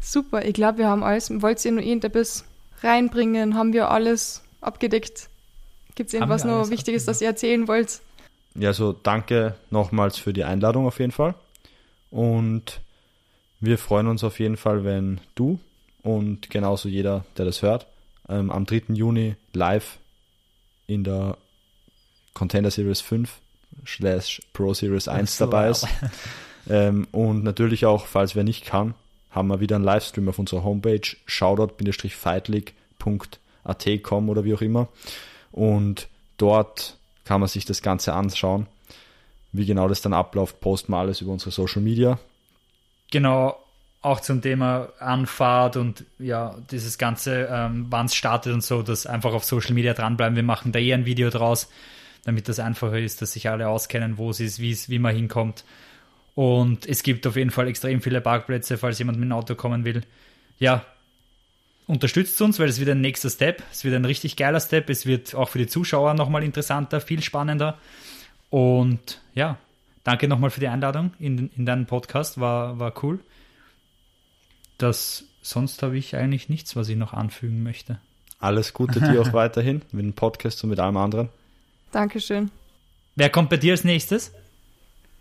Super, ich glaube, wir haben alles. Wollt ihr noch irgendetwas reinbringen? Haben wir alles abgedeckt? Gibt es irgendwas noch Wichtiges, das ihr erzählen wollt? Ja, also danke nochmals für die Einladung auf jeden Fall. Und wir freuen uns auf jeden Fall, wenn du und genauso jeder, der das hört, ähm, am 3. Juni live in der Contender Series 5 slash Pro Series 1 so, dabei ist. Ähm, und natürlich auch, falls wer nicht kann, haben wir wieder einen Livestream auf unserer Homepage shoutout-fightleague.at com oder wie auch immer. Und dort kann man sich das Ganze anschauen. Wie genau das dann abläuft, posten wir alles über unsere Social Media. Genau, auch zum Thema Anfahrt und ja, dieses Ganze, ähm, wann es startet und so, dass einfach auf Social Media dranbleiben. Wir machen da eher ein Video draus, damit das einfacher ist, dass sich alle auskennen, wo es ist, wie es, wie man hinkommt. Und es gibt auf jeden Fall extrem viele Parkplätze, falls jemand mit dem Auto kommen will. Ja, unterstützt uns, weil es wird ein nächster Step. Es wird ein richtig geiler Step. Es wird auch für die Zuschauer nochmal interessanter, viel spannender. Und ja, danke nochmal für die Einladung in, in deinen Podcast. War, war cool. Das, sonst habe ich eigentlich nichts, was ich noch anfügen möchte. Alles Gute dir auch weiterhin mit dem Podcast und mit allem anderen. Dankeschön. Wer kommt bei dir als nächstes?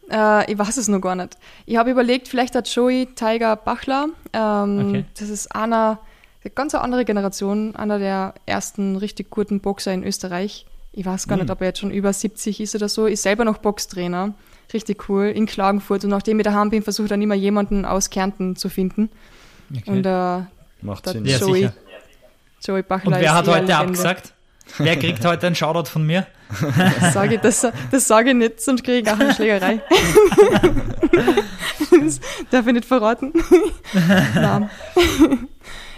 Äh, ich weiß es noch gar nicht. Ich habe überlegt, vielleicht hat Joey Tiger Bachler. Ähm, Okay. Das ist einer, eine ganz andere Generation, einer der ersten richtig guten Boxer in Österreich. Ich weiß gar Hm. nicht, ob er jetzt schon über 70 ist oder so. Ist selber noch Boxtrainer. Richtig cool. In Klagenfurt. Und nachdem ich daheim bin, versucht er immer jemanden aus Kärnten zu finden. Okay. Und äh, Macht Sinn. ja, Joey. sicher. Joey Bachler Und wer hat heute abgesagt? Wer kriegt heute einen Shoutout von mir? Das sage ich, das, das sage ich nicht, sonst kriege ich auch eine Schlägerei. das darf ich nicht verraten. Nein.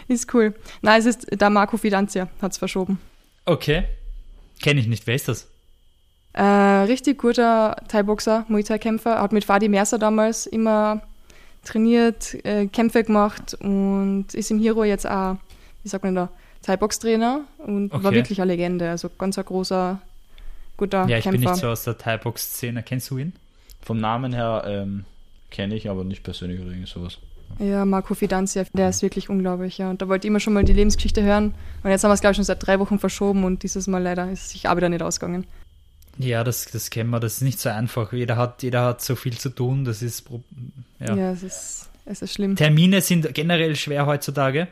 Ist cool. Nein, es ist der Marco Fidanzia, hat es verschoben. Okay. Kenne ich nicht. Wer ist das? Äh, richtig guter Thai-Boxer, Muay Thai-Kämpfer. Hat mit Fadi Mercer damals immer trainiert, äh, Kämpfe gemacht und ist im Hero jetzt auch, wie sagt man da, Thai-Box-Trainer und Okay. war wirklich eine Legende. Also ganz ein großer, guter Ja, ich Kämpfer. bin nicht so aus der Thai-Box-Szene. Kennst du ihn? Vom Namen her ähm, kenne ich, aber nicht persönlich oder irgend sowas. Ja, Marco Fidanzia, der ist wirklich unglaublich, ja. Und da wollte ich immer schon mal die Lebensgeschichte hören. Und jetzt haben wir es, glaube ich, schon seit drei Wochen verschoben und dieses Mal leider ist sich auch wieder nicht ausgegangen. Ja, das, das kennen wir. Das ist nicht so einfach. Jeder hat, jeder hat so viel zu tun. Das ist. Ja, Ja. es, ist, es ist schlimm. Termine sind generell schwer heutzutage.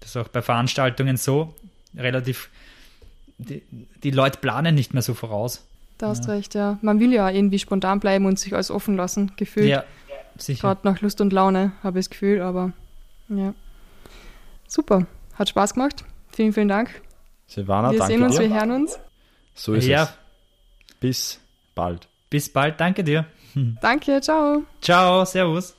Das ist auch bei Veranstaltungen so. Relativ. Die, die Leute planen nicht mehr so voraus. Da hast recht, ja. Man will ja irgendwie spontan bleiben und sich alles offen lassen, gefühlt. Ja, sicher. Gerade nach Lust und Laune, habe ich das Gefühl, aber ja. Super. Hat Spaß gemacht. Vielen, vielen Dank. Silvana, wir danke sehen uns, dir. wir hören uns. So ist ja, es. Bis bald. bis bald. Danke dir. Danke, ciao. Ciao, Servus.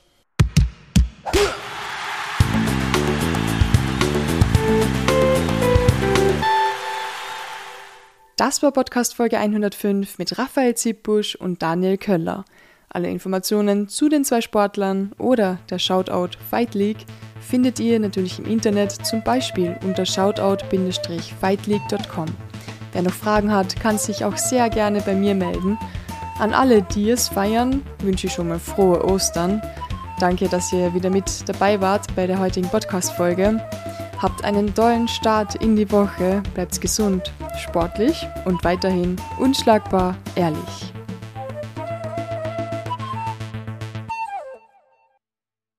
Das war Podcast Folge 105 mit Raphael Zippusch und Daniel Köller. Alle Informationen zu den zwei Sportlern oder der Shoutout Fight League findet ihr natürlich im Internet, zum Beispiel unter shoutout-fightleague.com. Wer noch Fragen hat, kann sich auch sehr gerne bei mir melden. An alle, die es feiern, wünsche ich schon mal frohe Ostern. Danke, dass ihr wieder mit dabei wart bei der heutigen Podcast-Folge. Habt einen tollen Start in die Woche, bleibt gesund, sportlich und weiterhin unschlagbar ehrlich.